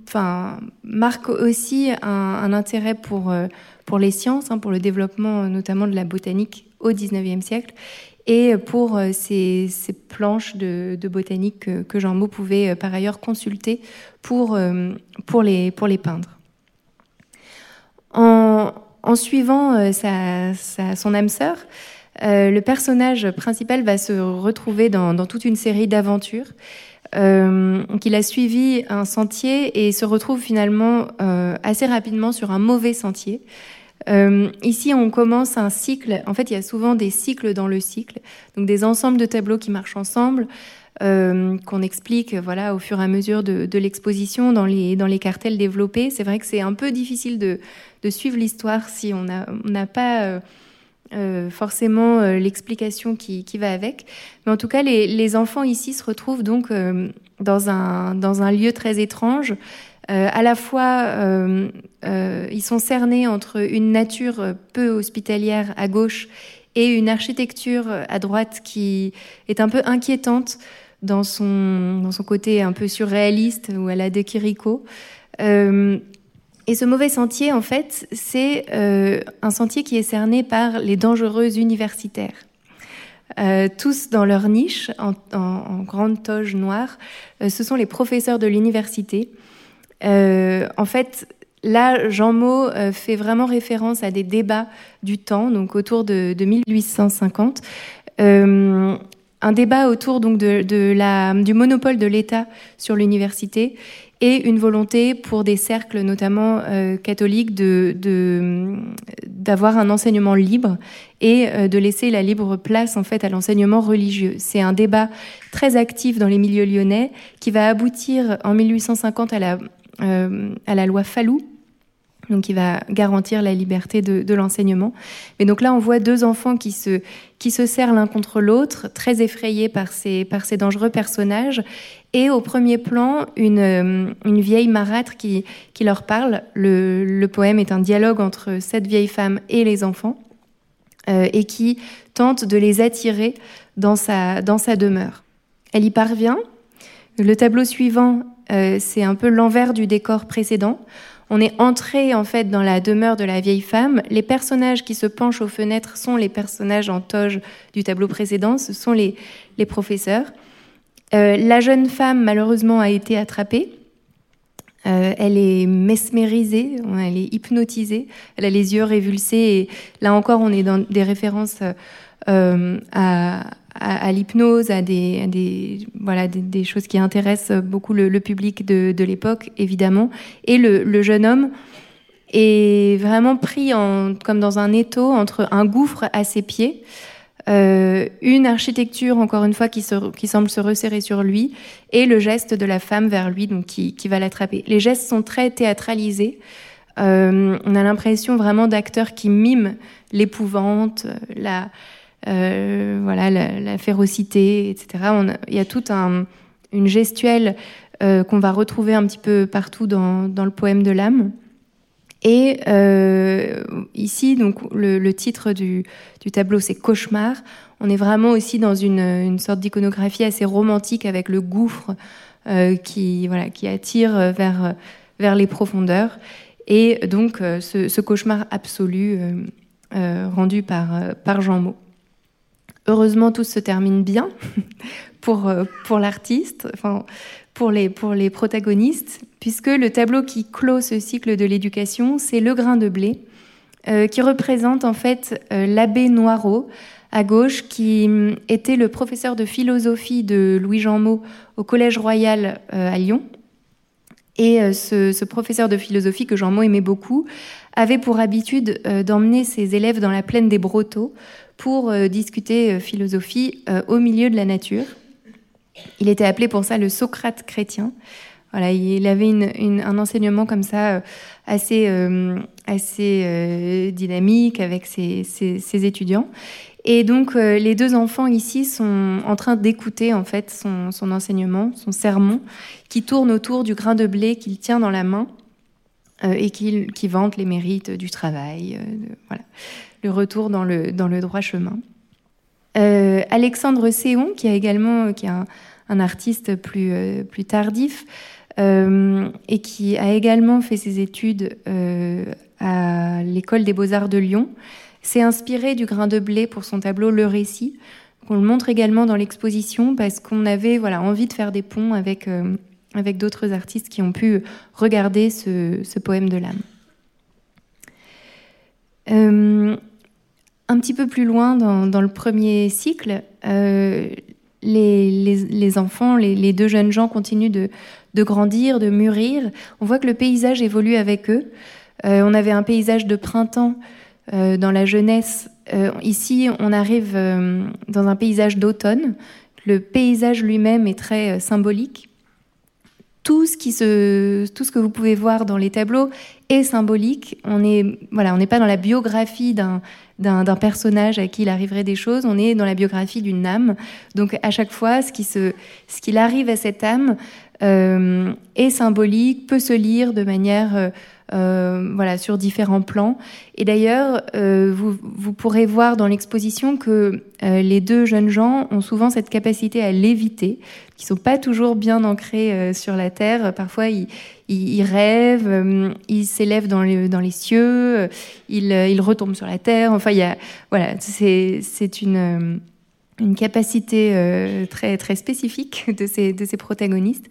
enfin, marque aussi un, intérêt pour, euh, pour les sciences, hein, pour le développement notamment de la botanique au XIXe siècle, et pour ces, ces planches de, botanique que, Jean Maud pouvait par ailleurs consulter pour, euh, pour, les, pour les peindre. En, suivant euh, sa, son âme sœur, euh, le personnage principal va se retrouver dans, dans toute une série d'aventures. Euh, qu'il a suivi un sentier et se retrouve finalement euh, assez rapidement sur un mauvais sentier. Euh, ici, on commence un cycle. En fait, il y a souvent des cycles dans le cycle, donc des ensembles de tableaux qui marchent ensemble, euh, qu'on explique voilà, au fur et à mesure de, l'exposition dans les, cartels développés. C'est vrai que c'est un peu difficile de, suivre l'histoire si on n'a pas euh, forcément l'explication qui, va avec. Mais en tout cas, les, enfants ici se retrouvent donc dans un lieu très étrange. À la fois, ils sont cernés entre une nature peu hospitalière à gauche et une architecture à droite qui est un peu inquiétante dans son, dans son côté un peu surréaliste ou à la de Kiriko. Euh, et ce mauvais sentier, en fait, c'est euh, un sentier qui est cerné par les dangereux universitaires. Euh, tous dans leur niche, en, grande toge noire, euh, ce sont les professeurs de l'université. Euh, en fait, là, Jean Maud euh, fait vraiment référence à des débats du temps, donc autour de, de 1850 un débat autour donc de, la, du monopole de l'État sur l'université et une volonté pour des cercles, notamment euh, catholiques, de d'avoir un enseignement libre et euh, de laisser la libre place en fait à l'enseignement religieux. C'est un débat très actif dans les milieux lyonnais qui va aboutir en 1850 à la à la loi Fallou, donc qui va garantir la liberté de, l'enseignement. Mais donc là, on voit deux enfants qui se, qui se serrent l'un contre l'autre, très effrayés par ces, par ces dangereux personnages. Et au premier plan, une, euh, une vieille marâtre qui, qui leur parle. Le, le, poème est un dialogue entre cette vieille femme et les enfants, euh, et qui tente de les attirer dans sa, dans sa demeure. Elle y parvient. Le tableau suivant, euh, c'est un peu l'envers du décor précédent on est entré en fait dans la demeure de la vieille femme. Les personnages qui se penchent aux fenêtres sont les personnages en toge du tableau précédent, ce sont les, professeurs. Euh, la jeune femme, malheureusement, a été attrapée. Euh, elle est mesmérisée, elle est hypnotisée, elle a les yeux révulsés. Là encore, on est dans des références à, à, l'hypnose, à des, des voilà des, choses qui intéressent beaucoup le, public de, de l'époque, évidemment. Et le, le, jeune homme est vraiment pris en, comme dans un étau entre un gouffre à ses pieds, euh, une architecture encore une fois qui, se, qui semble se resserrer sur lui, et le geste de la femme vers lui, donc qui, qui va l'attraper. Les gestes sont très théâtralisés. Euh, on a l'impression vraiment d'acteurs qui miment l'épouvante, la voilà, la, férocité, etc. il y a toute un, une gestuelle euh, qu'on va retrouver un petit peu partout dans, le poème de l'âme. Et euh, ici, donc, le, titre du, tableau, c'est Cauchemar. On est vraiment aussi dans une, sorte d'iconographie assez romantique avec le gouffre euh, qui, attire vers, les profondeurs. Et donc, ce, cauchemar absolu rendu par, Jean Maud. Heureusement, tout se termine bien pour, euh, pour l'artiste, enfin, pour les, protagonistes, puisque le tableau qui clôt ce cycle de l'éducation, c'est le grain de blé, euh, qui représente en fait euh, l'abbé Noirot, à gauche, qui hum, était le professeur de philosophie de Louis-Jean Maud au Collège Royal à Lyon. Et ce, professeur de philosophie que Jean Maud aimait beaucoup avait pour habitude d'emmener ses élèves dans la plaine des Brotteaux pour euh, discuter euh, philosophie euh, au milieu de la nature. Il était appelé pour ça le Socrate chrétien. Voilà, il avait un enseignement comme ça assez, assez dynamique avec ses, ses, étudiants. Et donc les deux enfants ici sont en train d'écouter en fait son, enseignement, son sermon, qui tourne autour du grain de blé qu'il tient dans la main et qui, qui vante les mérites du travail. voilà le retour dans le, dans le droit chemin. Euh, Alexandre Séon, qui a également qui est un, artiste plus, euh, plus tardif euh, et qui a également fait ses études à l'école des beaux-arts de Lyon, s'est inspiré du grain de blé pour son tableau Le Récit. On le montre également dans l'exposition parce qu'on avait voilà, envie de faire des ponts avec, avec d'autres artistes qui ont pu regarder ce, poème de l'âme. Un petit peu plus loin dans, le premier cycle, euh, les, enfants, les, deux jeunes gens continuent de, grandir, de mûrir. On voit que le paysage évolue avec eux. Euh, on avait un paysage de printemps euh, dans la jeunesse. ici, on arrive dans un paysage d'automne. Le paysage lui-même est très symbolique tout ce qui se, tout ce que vous pouvez voir dans les tableaux est symbolique. On est, voilà, on n'est pas dans la biographie d'un, d'un, personnage à qui il arriverait des choses. On est dans la biographie d'une âme. Donc à chaque fois, ce qui se, ce qu'il arrive à cette âme euh, est symbolique, peut se lire de manière euh, euh, voilà, sur différents plans. Et d'ailleurs, euh, vous, vous, pourrez voir dans l'exposition que euh, les deux jeunes gens ont souvent cette capacité à léviter, qui sont pas toujours bien ancrés sur la terre. Parfois, ils, ils, rêvent, ils s'élèvent dans, dans les cieux, ils, ils retombent sur la terre. Enfin, il y a, voilà, c'est une une capacité euh, très, très spécifique de ces, de ces protagonistes.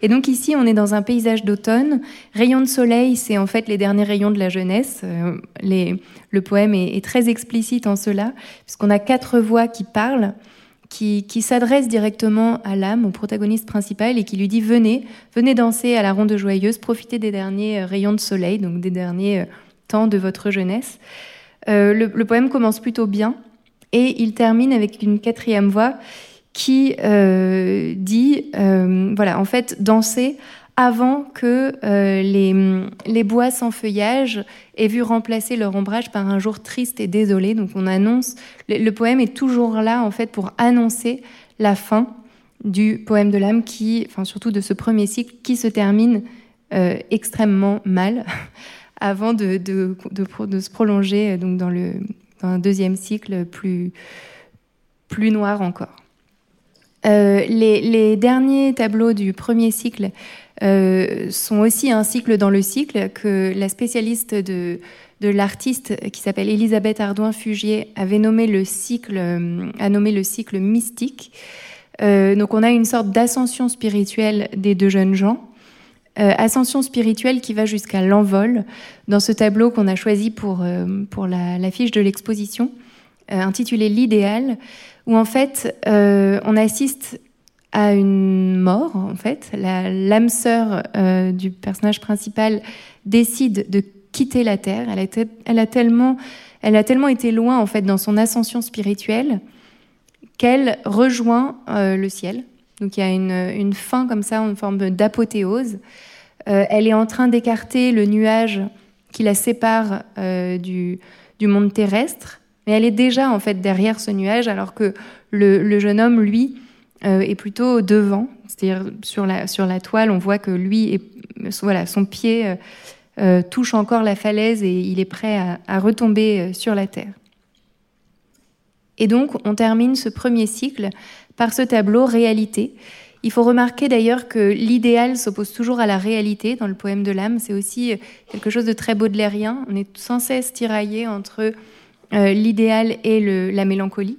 Et donc ici, on est dans un paysage d'automne. Rayons de soleil, c'est en fait les derniers rayons de la jeunesse. Euh, les, le poème est, très explicite en cela, puisqu'on a quatre voix qui parlent, qui, qui s'adressent directement à l'âme, au protagoniste principal, et qui lui dit venez, venez danser à la ronde joyeuse, profitez des derniers euh, rayons de soleil, donc des derniers temps de votre jeunesse. le, le poème commence plutôt bien. Et il termine avec une quatrième voix qui euh, dit, euh, voilà, en fait, danser avant que les, les, bois sans feuillage aient vu remplacer leur ombrage par un jour triste et désolé. Donc on annonce, le, poème est toujours là en fait pour annoncer la fin du poème de l'âme qui, enfin surtout de ce premier cycle qui se termine extrêmement mal avant de, de, de, se prolonger donc dans, le, un deuxième cycle plus, plus noir encore. Euh, les, derniers tableaux du premier cycle euh, sont aussi un cycle dans le cycle que la spécialiste de, de l'artiste qui s'appelle Elisabeth Ardouin-Fugier avait nommé le cycle, euh, a nommé le cycle mystique. donc on a une sorte d'ascension spirituelle des deux jeunes gens. Ascension spirituelle qui va jusqu'à l'envol dans ce tableau qu'on a choisi pour, pour la, la fiche de l'exposition, intitulé L'idéal où en fait euh, on assiste à une mort en fait. L'âme sœur euh, du personnage principal décide de quitter la terre. Elle a, elle a, tellement, elle a tellement été loin en fait dans son ascension spirituelle qu'elle rejoint euh, le ciel. Donc il y a une, fin comme ça, en forme d'apothéose. elle est en train d'écarter le nuage qui la sépare du, du monde terrestre. Mais elle est déjà en fait derrière ce nuage, alors que le, jeune homme, lui, euh, est plutôt devant. C'est-à-dire sur la, toile, on voit que lui, voilà, son pied euh, euh, touche encore la falaise et il est prêt à, retomber sur la terre. Et donc, on termine ce premier cycle par ce tableau réalité. Il faut remarquer d'ailleurs que l'idéal s'oppose toujours à la réalité dans le poème de l'âme. C'est aussi quelque chose de très baudelairien. On est sans cesse tiraillé entre euh, l'idéal le, la mélancolie.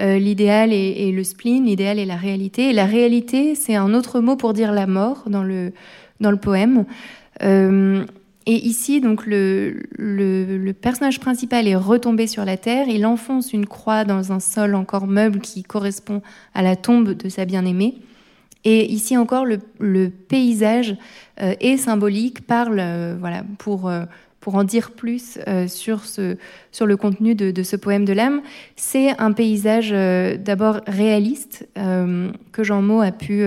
Euh, l'idéal est, le spleen, l'idéal est la réalité. Et la réalité, c'est un autre mot pour dire la mort dans le, dans le poème. Euh, et ici, donc, le, personnage principal est retombé sur la terre. Il enfonce une croix dans un sol encore meuble qui correspond à la tombe de sa bien-aimée. Et ici encore, le, paysage est symbolique, parle, voilà, pour pour en dire plus euh, sur, ce, sur le contenu de, ce poème de l'âme, c'est un paysage euh, d'abord réaliste euh, que Jean Maud a pu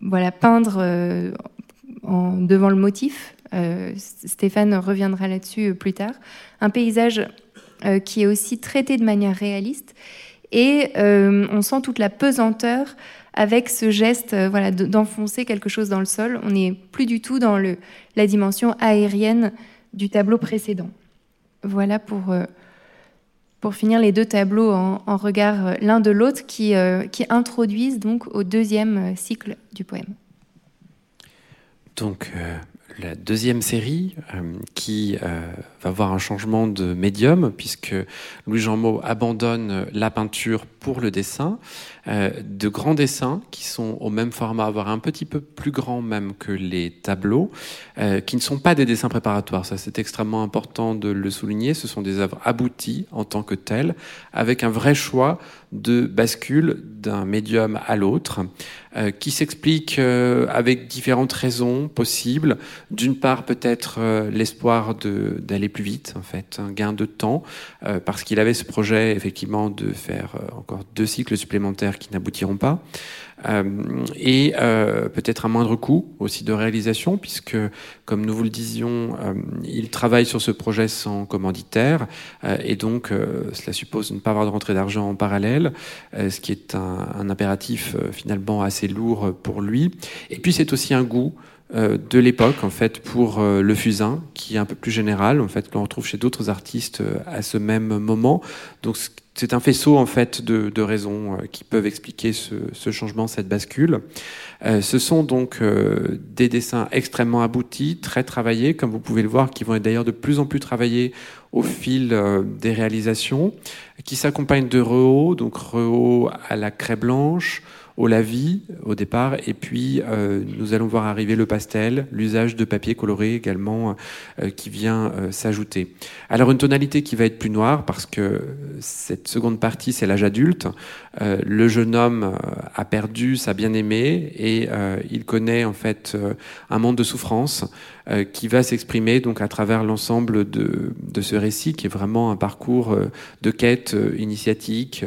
voilà, peindre devant le motif. Stéphane reviendra là-dessus plus tard. Un paysage qui est aussi traité de manière réaliste et on sent toute la pesanteur avec ce geste euh, voilà, d'enfoncer quelque chose dans le sol. On n'est plus du tout dans la dimension aérienne du tableau précédent. Voilà pour, euh, finir les deux tableaux en, regard euh, l'un de l'autre qui, qui introduisent donc au deuxième cycle du poème.
Donc la deuxième série qui va voir un changement de médium puisque Louis-Jean Maud abandonne la peinture pour le dessin euh, de grands dessins qui sont au même format, voire un petit peu plus grand même que les tableaux, euh, qui ne sont pas des dessins préparatoires. Ça, c'est extrêmement important de le souligner. Ce sont des œuvres abouties en tant que telles, avec un vrai choix de bascule d'un médium à l'autre, euh, qui s'explique avec différentes raisons possibles. D'une part, peut-être l'espoir d'aller plus vite, en fait, un gain de temps, parce qu'il avait ce projet effectivement de faire encore deux cycles supplémentaires qui n'aboutiront pas. Euh, et euh, peut-être un moindre coût aussi de réalisation, puisque, comme nous vous le disions, euh, il travaille sur ce projet sans commanditaire, et donc cela suppose de ne pas avoir de rentrée d'argent en parallèle, ce qui est un, un impératif finalement assez lourd pour lui. Et puis c'est aussi un goût de l'époque en fait pour le fusain qui est un peu plus général en fait qu'on retrouve chez d'autres artistes à ce même moment donc c'est un faisceau en fait de, raisons euh, qui peuvent expliquer ce, changement, cette bascule. Euh, ce sont donc euh, des dessins extrêmement aboutis, très travaillés, comme vous pouvez le voir, qui vont être d'ailleurs de plus en plus travaillés au fil des réalisations, qui s'accompagnent de rehauts, donc rehauts à la craie blanche, au lavis au départ, et puis euh, nous allons voir arriver le pastel, l'usage de papier coloré également euh, qui vient euh, s'ajouter. Alors une tonalité qui va être plus noire parce que cette seconde partie c'est l'âge adulte. le jeune homme a perdu sa bien-aimée et il connaît en fait un monde de souffrance qui va s'exprimer donc à travers l'ensemble de, de, ce récit qui est vraiment un parcours de quête initiatique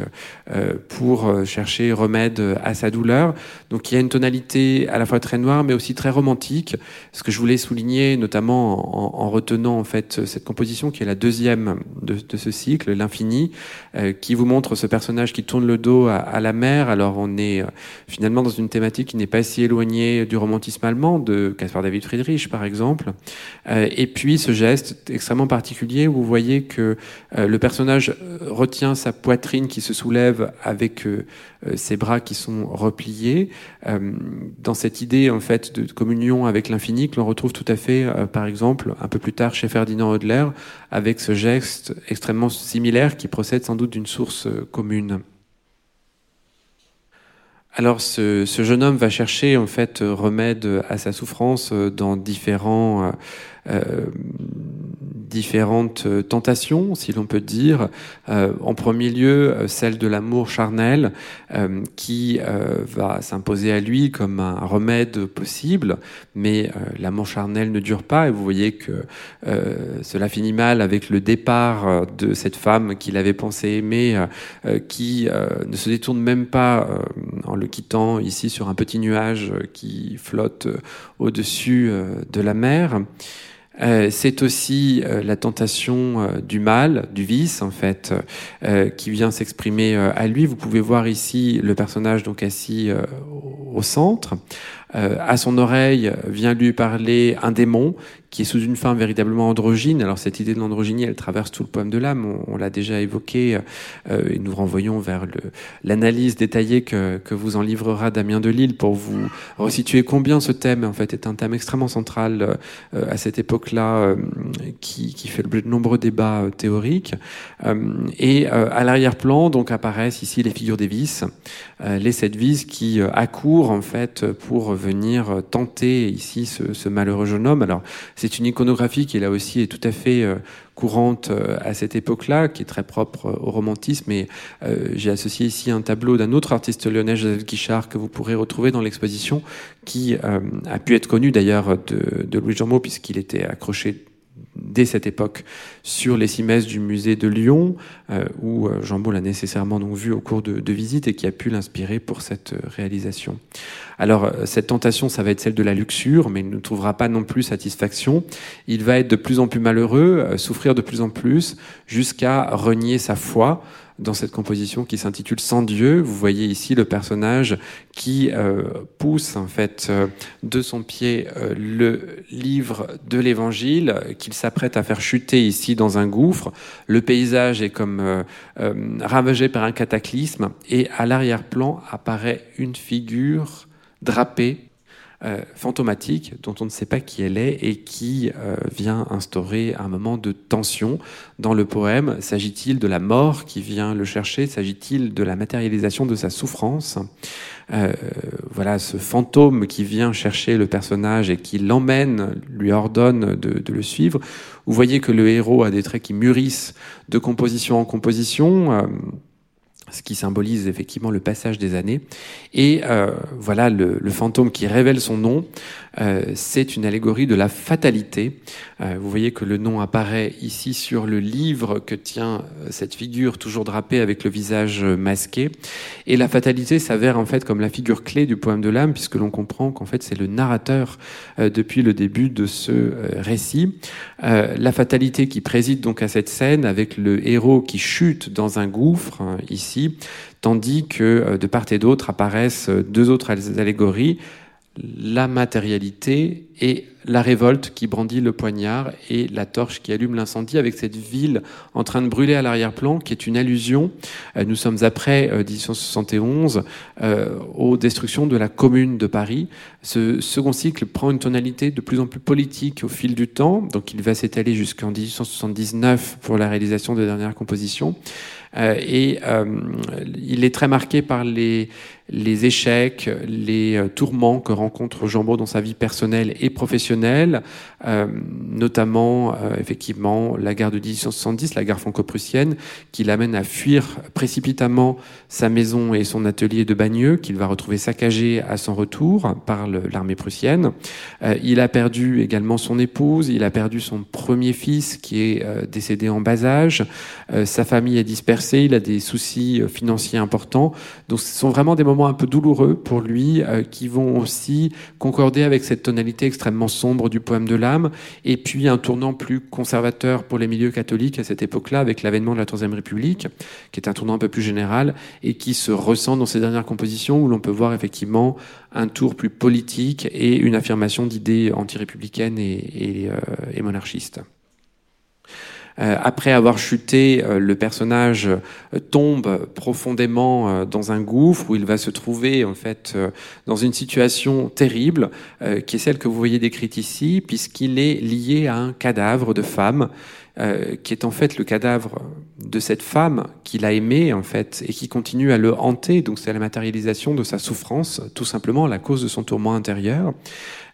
pour chercher remède à sa sa douleur. Donc il y a une tonalité à la fois très noire, mais aussi très romantique. Ce que je voulais souligner, notamment en, retenant en fait cette composition qui est la deuxième de, ce cycle, l'infini, euh, qui vous montre ce personnage qui tourne le dos à, la mer. Alors on est euh, finalement dans une thématique qui n'est pas si éloignée du romantisme allemand de Caspar David Friedrich, par exemple. Euh, et puis ce geste extrêmement particulier où vous voyez que le personnage retient sa poitrine qui se soulève avec ses bras qui sont repliés, dans cette idée en fait de communion avec l'infini que l'on retrouve tout à fait, par exemple, un peu plus tard chez Ferdinand Hodler, avec ce geste extrêmement similaire qui procède sans doute d'une source euh, commune. Alors ce, jeune homme va chercher en fait remède à sa souffrance euh, dans différents euh, différentes euh, tentations, si l'on peut dire. Euh, en premier lieu, euh, celle de l'amour charnel, qui va s'imposer à lui comme un remède possible, mais l'amour charnel ne dure pas, et vous voyez que cela finit mal avec le départ de cette femme qu'il avait pensé aimer, qui ne se détourne même pas en le quittant ici sur un petit nuage qui flotte au-dessus de la mer. Euh, c'est aussi euh, la tentation euh, du mal, du vice en fait, qui vient s'exprimer à lui. Vous pouvez voir ici le personnage donc assis au centre. à son oreille vient lui parler un démon qui est sous une forme véritablement androgyne. Alors cette idée de l'androgynie, elle traverse tout le poème de l'âme, on, l'a déjà évoqué, euh, et nous renvoyons vers l'analyse détaillée que, que, vous en livrera Damien Delille pour vous resituer combien ce thème en fait est un thème extrêmement central euh, à cette époque-là, euh, qui, qui, fait l'objet de nombreux débats euh, théoriques. et à l'arrière-plan, donc apparaissent ici les figures des vices, les sept vices qui accourent en fait pour venir tenter ici ce, ce malheureux jeune homme. Alors c'est une iconographie qui là aussi est tout à fait euh, courante euh, à cette époque-là, qui est très propre euh, au romantisme. Et j'ai associé ici un tableau d'un autre artiste lyonnais, Joseph Guichard, que vous pourrez retrouver dans l'exposition, qui a pu être connu d'ailleurs de, Louis Jean puisqu'il était accroché dès cette époque sur les cimaises du musée de Lyon, euh, où euh, Jean Baul l'a nécessairement donc vu au cours de, de visites et qui a pu l'inspirer pour cette euh, réalisation. Alors cette tentation, ça va être celle de la luxure, mais il ne trouvera pas non plus satisfaction. Il va être de plus en plus malheureux, souffrir de plus en plus, jusqu'à renier sa foi dans cette composition qui s'intitule Sans Dieu. Vous voyez ici le personnage qui euh, pousse en fait euh, de son pied euh, le livre de l'Évangile qu'il s'apprête à faire chuter ici dans un gouffre. Le paysage est comme ravagé par un cataclysme et à l'arrière-plan apparaît une figure drapée euh, fantomatique dont on ne sait pas qui elle est et qui euh, vient instaurer un moment de tension dans le poème. S'agit-il de la mort qui vient le chercher? S'agit-il de la matérialisation de sa souffrance? Euh, Voilà, ce fantôme qui vient chercher le personnage et qui l'emmène, lui ordonne de, de, le suivre. Vous voyez que le héros a des traits qui mûrissent de composition en composition ce qui symbolise effectivement le passage des années. Et euh, voilà le, le, fantôme qui révèle son nom euh, c'est une allégorie de la fatalité. Euh, vous voyez que le nom apparaît ici sur le livre que tient euh, cette figure toujours drapée avec le visage masqué. Et la fatalité s'avère en fait comme la figure clé du poème de l'âme, puisque l'on comprend qu'en fait c'est le narrateur depuis le début de ce récit. la fatalité qui préside donc à cette scène avec le héros qui chute dans un gouffre hein, ici, tandis que de part et d'autre apparaissent deux autres allégories la matérialité et la révolte qui brandit le poignard et la torche qui allume l'incendie avec cette ville en train de brûler à l'arrière-plan qui est une allusion, euh, nous sommes après 1871, euh, euh, aux destructions de la commune de Paris. Ce second cycle prend une tonalité de plus en plus politique au fil du temps, donc il va s'étaler jusqu'en 1879 pour la réalisation de dernières compositions. Euh, et euh, il est très marqué par les, les échecs, les euh, tourments que rencontre Jean Beau dans sa vie personnelle et professionnelle, notamment effectivement la guerre de 1870, la guerre franco-prussienne, qui l'amène à fuir précipitamment sa maison et son atelier de Bagneux, qu'il va retrouver saccagé à son retour par l'armée prussienne. il a perdu également son épouse, il a perdu son premier fils qui est décédé en bas âge, sa famille est dispersée il a des soucis euh, financiers importants. Donc ce sont vraiment des moments un peu douloureux pour lui euh, qui vont aussi concorder avec cette tonalité extrêmement sombre du poème de l'âme et puis un tournant plus conservateur pour les milieux catholiques à cette époque-là avec l'avènement de la Troisième République qui est un tournant un peu plus général et qui se ressent dans ses dernières compositions où l'on peut voir effectivement un tour plus politique et une affirmation d'idées anti-républicaines et, et monarchistes. Euh, après avoir chuté, euh, le personnage euh, tombe profondément dans un gouffre où il va se trouver en fait dans une situation terrible, qui est celle que vous voyez décrite ici, puisqu'il est lié à un cadavre de femme. qui est en fait le cadavre de cette femme qu'il a aimée en fait et qui continue à le hanter. Donc c'est la matérialisation de sa souffrance, tout simplement la cause de son tourment intérieur.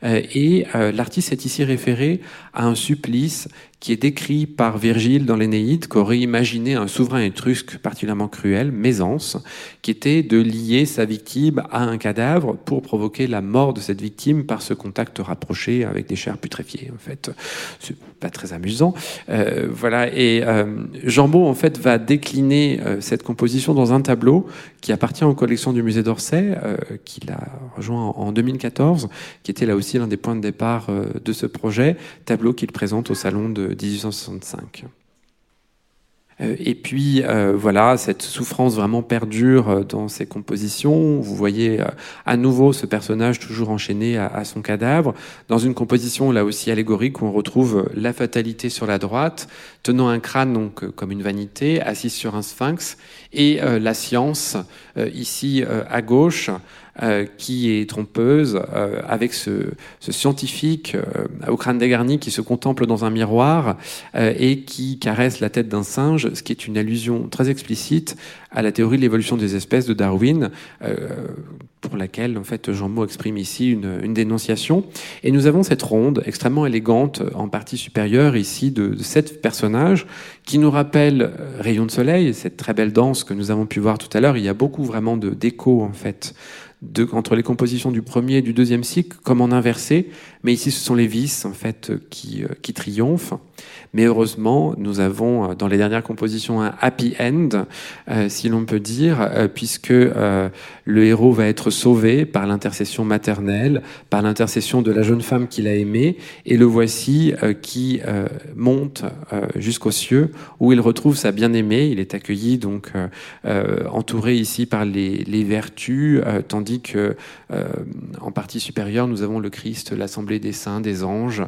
Et l'artiste est ici référé à un supplice qui est décrit par Virgile dans l'Énéide, qu'aurait imaginé un souverain étrusque particulièrement cruel, Mésence, qui était de lier sa victime à un cadavre pour provoquer la mort de cette victime par ce contact rapproché avec des chairs putréfiées. En fait, c'est pas très amusant. Euh, voilà. Et euh, Jean Beau, en fait, va décliner euh, cette composition dans un tableau qui appartient aux collections du musée d'Orsay, euh, qu'il a rejoint en 2014, qui était là aussi l'un des points de départ euh, de ce projet, tableau qu'il présente au salon de 1865. Euh, et puis euh, voilà, cette souffrance vraiment perdure dans ses compositions. Vous voyez à nouveau ce personnage toujours enchaîné à, son cadavre, dans une composition là aussi allégorique où on retrouve la fatalité sur la droite, tenant un crâne donc comme une vanité, assis sur un sphinx, et la science ici à gauche euh, qui est trompeuse, euh, avec ce, ce scientifique euh, au crâne dégarni qui se contemple dans un miroir et qui caresse la tête d'un singe, ce qui est une allusion très explicite à la théorie de l'évolution des espèces de Darwin, pour laquelle en fait Jean Maud exprime ici une, une, dénonciation. Et nous avons cette ronde extrêmement élégante en partie supérieure ici de, de sept personnages qui nous rappellent Rayon de Soleil, cette très belle danse que nous avons pu voir tout à l'heure. Il y a beaucoup vraiment de d'écho en fait entre les compositions du premier et du deuxième cycle, comme en inversé. Mais ici, ce sont les vis, en fait, qui, euh, qui triomphent. Mais heureusement, nous avons euh, dans les dernières compositions un happy end, euh, si l'on peut dire, puisque le héros va être sauvé par l'intercession maternelle, par l'intercession de la jeune femme qu'il a aimée, et le voici qui monte jusqu'aux cieux, où il retrouve sa bien-aimée. Il est accueilli donc entouré ici par les, les vertus, tandis que en partie supérieure, nous avons le Christ, l'assemblée des saints, des anges.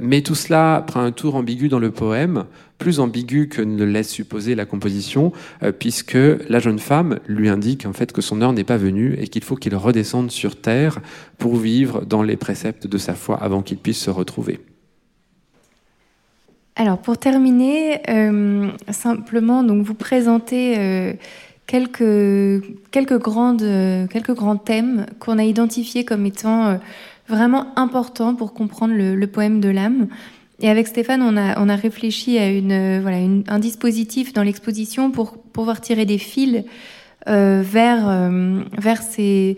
mais tout cela prend un tour ambigu dans le poème, plus ambigu que ne laisse supposer la composition, euh, puisque la jeune femme lui indique en fait que son heure n'est pas venue et qu'il faut qu'il redescende sur terre pour vivre dans les préceptes de sa foi avant qu'il puisse se retrouver.
Alors pour terminer, euh, simplement donc vous présenter euh, quelques quelques grandes quelques grands thèmes qu'on a identifiés comme étant vraiment importants pour comprendre le, le poème de l'âme. Et avec Stéphane, on a, on a réfléchi à une, euh, voilà, un dispositif dans l'exposition pour pouvoir tirer des fils euh, vers, euh, vers ces,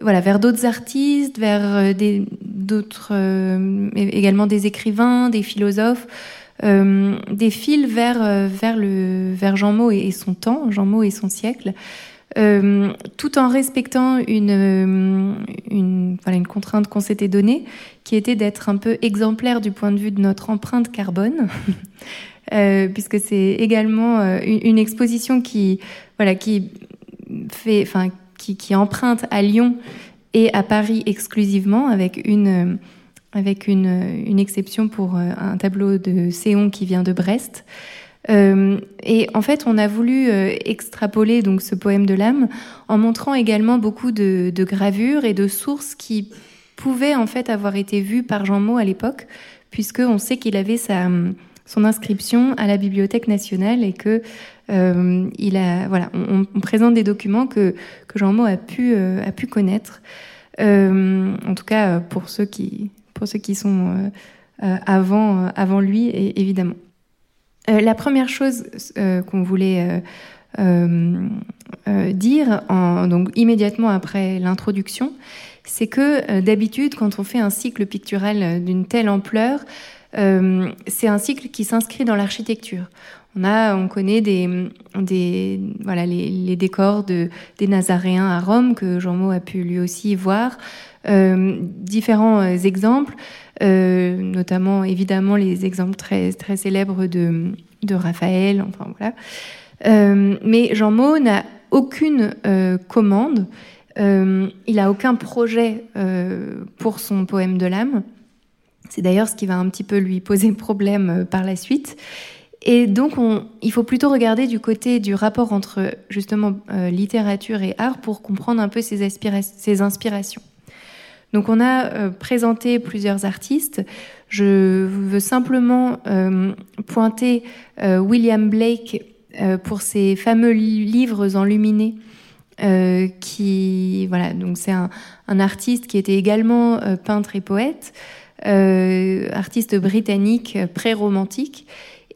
voilà, vers d'autres artistes, vers d'autres, également des écrivains, des philosophes, des fils vers, vers, le, vers Jean Maud et, son temps, Jean Maud et son siècle. Euh, tout en respectant une, euh, une, voilà, une contrainte qu'on s'était donnée, qui était d'être un peu exemplaire du point de vue de notre empreinte carbone, euh, puisque c'est également euh, une, une, exposition qui, voilà, qui fait, enfin, qui, qui emprunte à Lyon et à Paris exclusivement, avec une, avec une, une exception pour un tableau de Séon qui vient de Brest. Euh, et en fait, on a voulu euh, extrapoler donc ce poème de l'âme en montrant également beaucoup de, gravures et de sources qui pouvaient en fait avoir été vues par Jean Maud à l'époque, puisque on sait qu'il avait sa, son inscription à la Bibliothèque nationale et que euh, il a voilà, on, présente des documents que que Jean Maud a pu euh, a pu connaître. Euh, en tout cas pour ceux qui pour ceux qui sont avant avant lui évidemment. Euh, la première chose euh, qu'on voulait euh, dire, immédiatement après l'introduction, c'est que d'habitude, quand on fait un cycle pictural d'une telle ampleur, c'est un cycle qui s'inscrit dans l'architecture. On a, on connaît des, des voilà les, décors de, des Nazaréens à Rome que Jean Maud a pu lui aussi voir. différents exemples, notamment évidemment les exemples très très célèbres de de Raphaël. Enfin voilà. mais Jean Maud n'a aucune commande euh, il a aucun projet euh, pour son poème de l'âme. C'est d'ailleurs ce qui va un petit peu lui poser problème euh, par la suite. Et donc, il faut plutôt regarder du côté du rapport entre justement littérature et art pour comprendre un peu ses, inspirations. Donc, on a présenté plusieurs artistes. Je veux simplement pointer William Blake pour ses fameux livres enluminés euh, qui voilà donc c'est un, artiste qui était également euh, peintre et poète, euh, artiste britannique pré-romantique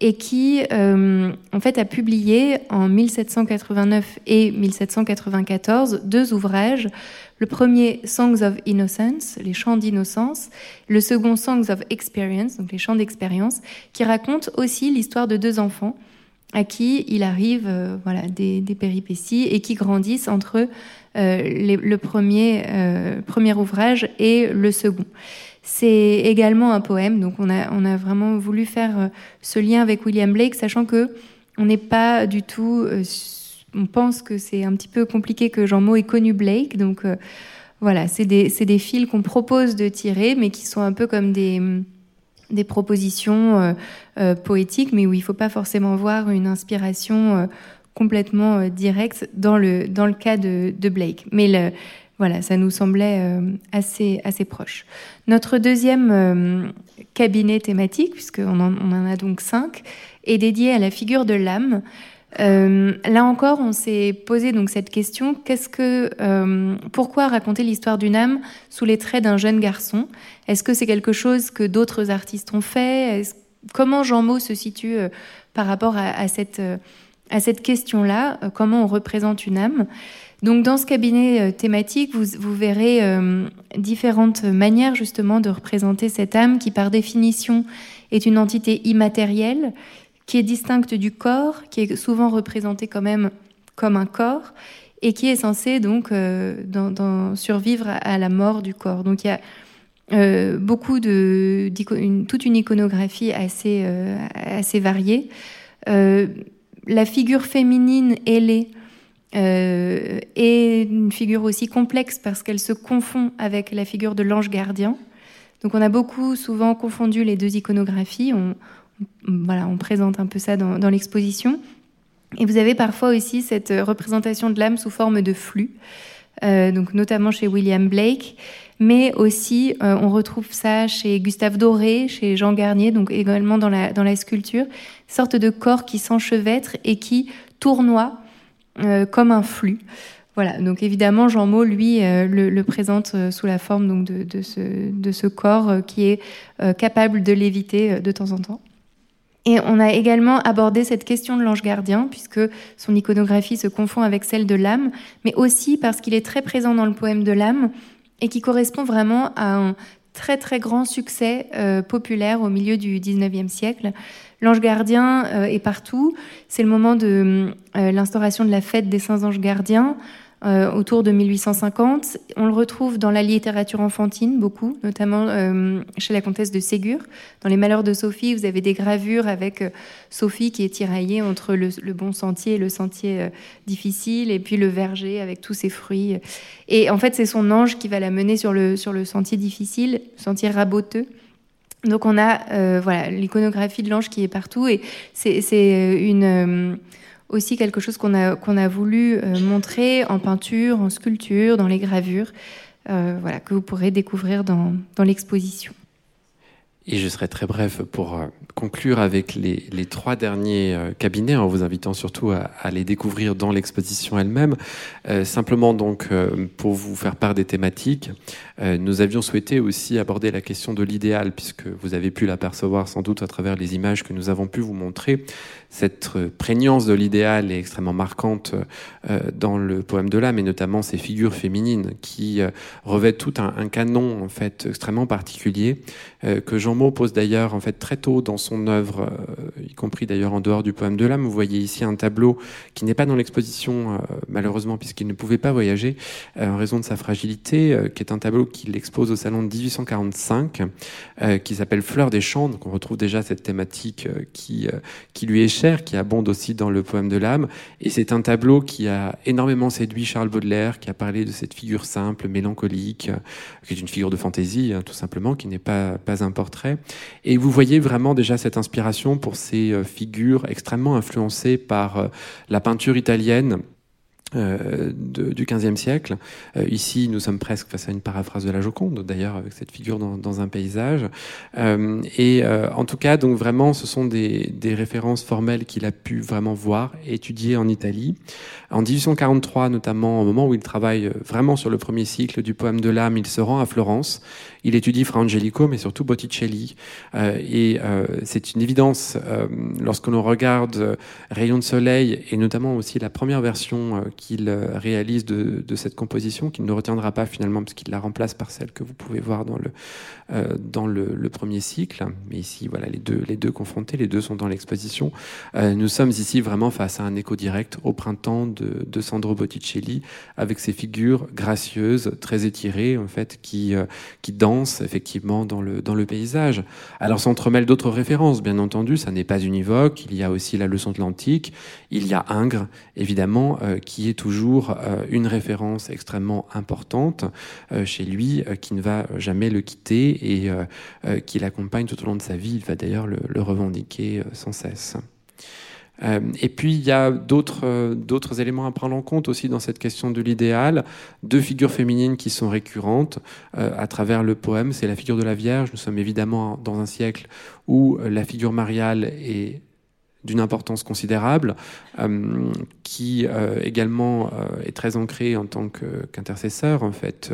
et qui en fait a publié en 1789 et 1794 deux ouvrages. Le premier Songs of Innocence, les chants d'innocence, le second Songs of Experience, donc les chants d'expérience, qui racontent aussi l'histoire de deux enfants à qui il arrive euh, voilà, des, péripéties et qui grandissent entre euh, le premier, euh, premier ouvrage et le second. C'est également un poème, donc on a, vraiment voulu faire ce lien avec William Blake, sachant que on n'est pas du tout. on pense que c'est un petit peu compliqué que Jean Maud ait connu Blake, donc voilà, c'est des, fils qu'on propose de tirer, mais qui sont un peu comme des propositions euh, euh, poétiques, mais où il ne faut pas forcément voir une inspiration euh, complètement directe dans le, cas de, Blake. Mais le, voilà, ça nous semblait assez, assez proche. Notre deuxième cabinet thématique, puisqu'on en, on en a donc cinq, est dédié à la figure de l'âme. Euh, là encore, on s'est posé donc cette question euh, pourquoi raconter l'histoire d'une âme sous les traits d'un jeune garçon? Est-ce que c'est quelque chose que d'autres artistes ont fait? Comment Jean Maud se situe euh, par rapport à, cette à cette question-là? Comment on représente une âme? Donc dans ce cabinet thématique, vous, verrez différentes manières justement de représenter cette âme qui par définition est une entité immatérielle qui est distincte du corps, qui est souvent représenté quand même comme un corps, et qui est censé donc euh, survivre à la mort du corps. Donc il y a euh, beaucoup de toute une iconographie assez euh, assez variée. la figure féminine ailée est une figure aussi complexe parce qu'elle se confond avec la figure de l'ange gardien. Donc on a beaucoup souvent confondu les deux iconographies. On, voilà, on présente un peu ça dans, l'exposition. Et vous avez parfois aussi cette représentation de l'âme sous forme de flux, euh, donc notamment chez William Blake, mais aussi euh, on retrouve ça chez Gustave Doré, chez Jean Garnier, donc également dans la, dans la sculpture, sorte de corps qui s'enchevêtre et qui tournoie euh, comme un flux. Voilà, donc évidemment, Jean Maud, lui, le, présente sous la forme donc, de, ce, corps qui est capable de léviter de temps en temps. Et on a également abordé cette question de l'ange gardien, puisque son iconographie se confond avec celle de l'âme, mais aussi parce qu'il est très présent dans le poème de l'âme et qui correspond vraiment à un très très grand succès euh, populaire au milieu du 19e siècle. L'ange gardien euh, est partout. C'est le moment de euh, l'instauration de la fête des saints anges gardiens. Euh, autour de 1850. On le retrouve dans la littérature enfantine beaucoup, notamment chez la comtesse de Ségur. Dans Les Malheurs de Sophie, vous avez des gravures avec Sophie qui est tiraillée entre le, bon sentier et le sentier difficile, et puis le verger avec tous ses fruits. Et en fait, c'est son ange qui va la mener sur le, sur le sentier difficile, sentier raboteux. Donc on a voilà l'iconographie de l'ange qui est partout et c'est une aussi quelque chose qu'on a, qu'on a voulu euh, montrer en peinture, en sculpture, dans les gravures, euh, voilà, que vous pourrez découvrir dans, dans l'exposition.
Et je serai très bref pour euh, conclure avec les, trois derniers euh, cabinets, en vous invitant surtout à, à les découvrir dans l'exposition elle-même. Euh, simplement donc pour vous faire part des thématiques, nous avions souhaité aussi aborder la question de l'idéal, puisque vous avez pu l'apercevoir sans doute à travers les images que nous avons pu vous montrer. Cette prégnance de l'idéal est extrêmement marquante euh, dans le poème de l'âme, et notamment ces figures féminines qui euh, revêtent tout un, canon en fait extrêmement particulier euh, que Jean Maud pose d'ailleurs en fait très tôt dans son œuvre, y compris d'ailleurs en dehors du poème de l'âme. Vous voyez ici un tableau qui n'est pas dans l'exposition malheureusement puisqu'il ne pouvait pas voyager en raison de sa fragilité, qui est un tableau qu'il expose au salon de 1845, qui s'appelle Fleur des champs. Donc on retrouve déjà cette thématique qui qui lui qui abonde aussi dans le poème de l'âme. Et c'est un tableau qui a énormément séduit Charles Baudelaire, qui a parlé de cette figure simple, mélancolique, euh, qui est une figure de fantaisie, hein, tout simplement, qui n'est pas, pas un portrait. Et vous voyez vraiment déjà cette inspiration pour ces euh, figures extrêmement influencées par euh, la peinture italienne euh, de, du XVe siècle. Euh, ici, nous sommes presque face à une paraphrase de la Joconde, d'ailleurs, avec cette figure dans, dans un paysage. Euh, et en tout cas, donc vraiment, ce sont des, des références formelles qu'il a pu vraiment voir étudier en Italie. En 1843, notamment, au moment où il travaille vraiment sur le premier cycle du poème de l'âme, il se rend à Florence. Il étudie Fra Angelico, mais surtout Botticelli. et c'est une évidence lorsque l'on regarde Rayon de soleil et notamment aussi la première version qu'il euh, réalise de, cette composition, qu'il ne retiendra pas finalement parce qu'il la remplace par celle que vous pouvez voir dans le, euh, dans le, premier cycle. Mais ici, voilà, les deux, les deux confrontés, les deux sont dans l'exposition. Euh, nous sommes ici vraiment face à un écho direct au printemps de, Sandro Botticelli, avec ses figures gracieuses, très étirées, en fait, qui, qui dansent effectivement dans le, dans le paysage. Alors s'entremêlent d'autres références, bien entendu, ça n'est pas univoque. Il y a aussi la leçon de l'Antique, il y a Ingres, évidemment, qui est toujours euh, une référence extrêmement importante euh, chez lui, euh, qui ne va jamais le quitter et qui l'accompagne tout au long de sa vie. Il va d'ailleurs le, revendiquer sans cesse. et puis il y a d'autres éléments à prendre en compte aussi dans cette question de l'idéal. Deux figures féminines qui sont récurrentes à travers le poème, c'est la figure de la Vierge. Nous sommes évidemment dans un siècle où la figure mariale est d'une importance considérable, euh, qui euh, également euh, est très ancré en tant qu'intercesseur, en fait,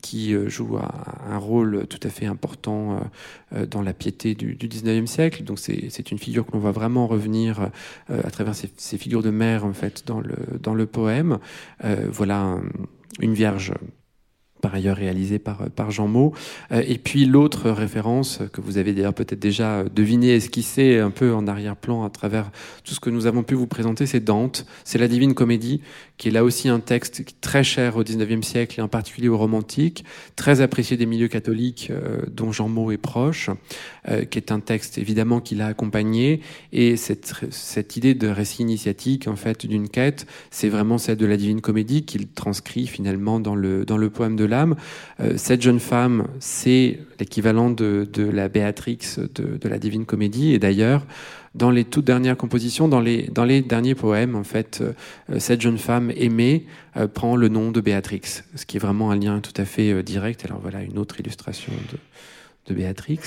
qui joue un, rôle tout à fait important dans la piété du, du 19e siècle. Donc c'est une figure que l'on voit vraiment revenir à travers ces, ces, figures de mère, en fait, dans le, dans le poème. voilà une vierge par ailleurs réalisé par, par Jean Maud. Euh, et puis l'autre référence que vous avez d'ailleurs peut-être déjà deviné, esquissé un peu en arrière-plan à travers tout ce que nous avons pu vous présenter, c'est Dante, c'est la Divine Comédie, qui est là aussi un texte très cher au XIXe siècle et en particulier aux romantiques, très apprécié des milieux catholiques euh, dont Jean Maud est proche, euh, qui est un texte évidemment qui l'a accompagné. Et cette, cette idée de récit initiatique en fait d'une quête, c'est vraiment celle de la Divine Comédie qu'il transcrit finalement dans le, dans le poème de l'âme. Euh, cette jeune femme, c'est l'équivalent de, la Béatrix de, la Divine Comédie. Et d'ailleurs, dans les toutes dernières compositions, dans les, derniers poèmes, en fait, euh, cette jeune femme aimée euh, prend le nom de Béatrix, ce qui est vraiment un lien tout à fait direct. Alors voilà une autre illustration de, Béatrix.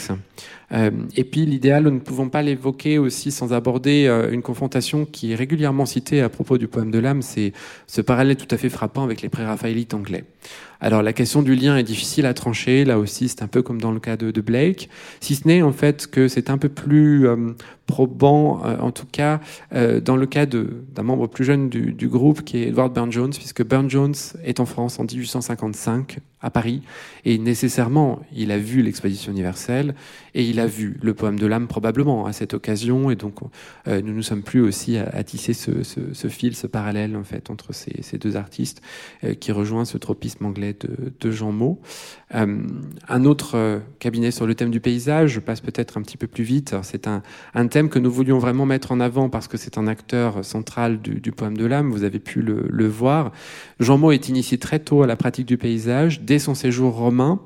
Euh, et puis l'idéal, nous ne pouvons pas l'évoquer aussi sans aborder euh, une confrontation qui est régulièrement citée à propos du poème de l'âme, c'est ce parallèle tout à fait frappant avec les pré-raphaélites anglais. Alors la question du lien est difficile à trancher, là aussi c'est un peu comme dans le cas de, Blake, si ce n'est en fait que c'est un peu plus euh, probant, en tout cas dans le cas d'un membre plus jeune du, du, groupe qui est Edward Burne-Jones, puisque Burne-Jones est en France en 1855 à Paris, et nécessairement il a vu l'exposition universelle, et il a vu le poème de l'âme probablement à cette occasion, et donc euh, nous nous sommes plus aussi à, tisser ce, fil, ce parallèle en fait entre ces, deux artistes euh, qui rejoint ce tropisme anglais de, Jean Maud. Euh, un autre cabinet sur le thème du paysage, je passe peut-être un petit peu plus vite. C'est un, thème que nous voulions vraiment mettre en avant parce que c'est un acteur central du, poème de l'âme. Vous avez pu le, voir. Jean Maud est initié très tôt à la pratique du paysage dès son séjour romain,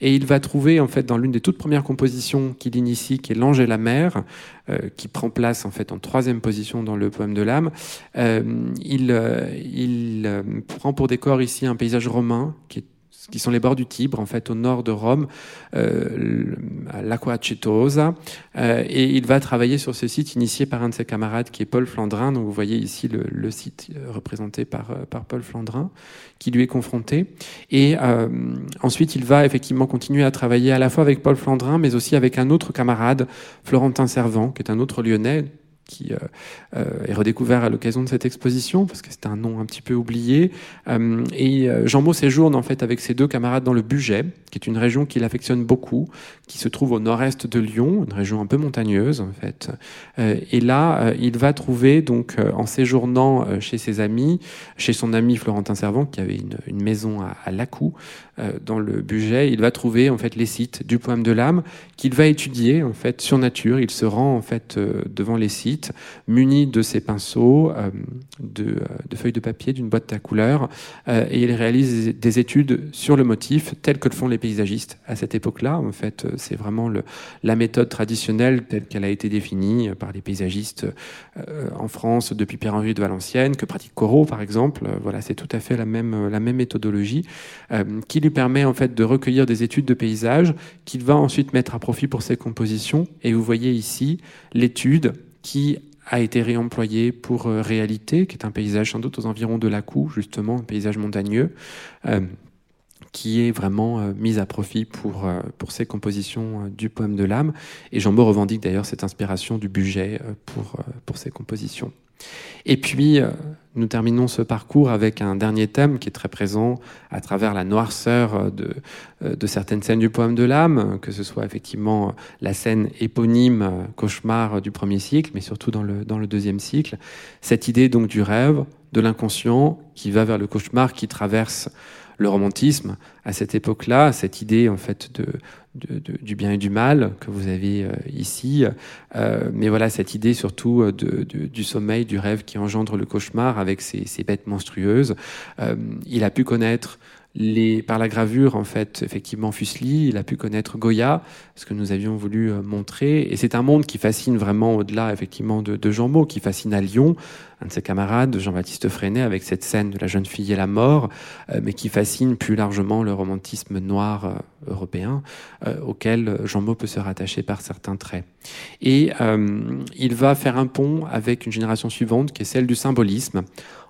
et il va trouver en fait dans l'une des toutes premières compositions qu'il initie, qui est L'ange et la mer, euh, qui prend place en fait en troisième position dans le poème de l'âme. Euh, il, euh, il prend pour décor ici un paysage romain qui est qui sont les bords du Tibre, en fait, au nord de Rome, euh, à Cetosa. Euh, et il va travailler sur ce site initié par un de ses camarades qui est Paul Flandrin. Donc vous voyez ici le, le site représenté par, euh, par Paul Flandrin, qui lui est confronté. Et euh, ensuite, il va effectivement continuer à travailler à la fois avec Paul Flandrin, mais aussi avec un autre camarade, Florentin Servant, qui est un autre lyonnais, qui euh, euh, est redécouvert à l'occasion de cette exposition, parce que c'était un nom un petit peu oublié. Euh, et Jean Maud séjourne en fait avec ses deux camarades dans le Bugey, qui est une région qu'il affectionne beaucoup, qui se trouve au nord-est de Lyon, une région un peu montagneuse en fait. et là, il va trouver donc en séjournant chez ses amis, chez son ami Florentin Servant, qui avait une, maison à, à Lacou, dans le Bugey, il va trouver en fait les sites du poème de l'âme qu'il va étudier en fait sur nature. Il se rend en fait devant les sites muni de ses pinceaux, euh, de, euh, de, feuilles de papier, d'une boîte à couleurs, euh, et il réalise des études sur le motif, tel que le font les paysagistes à cette époque-là. En fait, c'est vraiment la méthode traditionnelle telle qu'elle a été définie par les paysagistes en France depuis Pierre-Henri de Valenciennes, que pratique Corot, par exemple. Voilà, c'est tout à fait la même, méthodologie qui lui permet en fait de recueillir des études de paysages qu'il va ensuite mettre à profit pour ses compositions. Et vous voyez ici l'étude qui a été réemployé pour euh, Réalité, qui est un paysage sans doute aux environs de la Coue, justement, un paysage montagneux, euh, qui est vraiment euh, mis à profit pour, euh, pour ses compositions euh, du poème de l'âme. Et Jean Beau revendique d'ailleurs cette inspiration du budget pour, pour ses compositions. Et puis, nous terminons ce parcours avec un dernier thème qui est très présent à travers la noirceur de, de certaines scènes du poème de l'âme, que ce soit effectivement la scène éponyme, cauchemar du premier cycle, mais surtout dans le, dans le deuxième cycle. Cette idée donc du rêve, de l'inconscient, qui va vers le cauchemar, qui traverse le romantisme à cette époque-là, cette idée en fait du bien et du mal que vous avez euh, ici, euh, mais voilà cette idée surtout euh, du sommeil, du rêve qui engendre le cauchemar avec ces bêtes monstrueuses. Il a pu connaître les, par la gravure, en fait, effectivement, Fuseli, il a pu connaître Goya, ce que nous avions voulu euh, montrer. Et c'est un monde qui fascine vraiment au-delà, effectivement, de, de Jean Maud, qui fascine à Lyon, un de ses camarades, Jean-Baptiste Freinet, avec cette scène de la jeune fille et la mort, euh, mais qui fascine plus largement le romantisme noir euh, européen, auquel Jean Maud peut se rattacher par certains traits. Et il va faire un pont avec une génération suivante, qui est celle du symbolisme,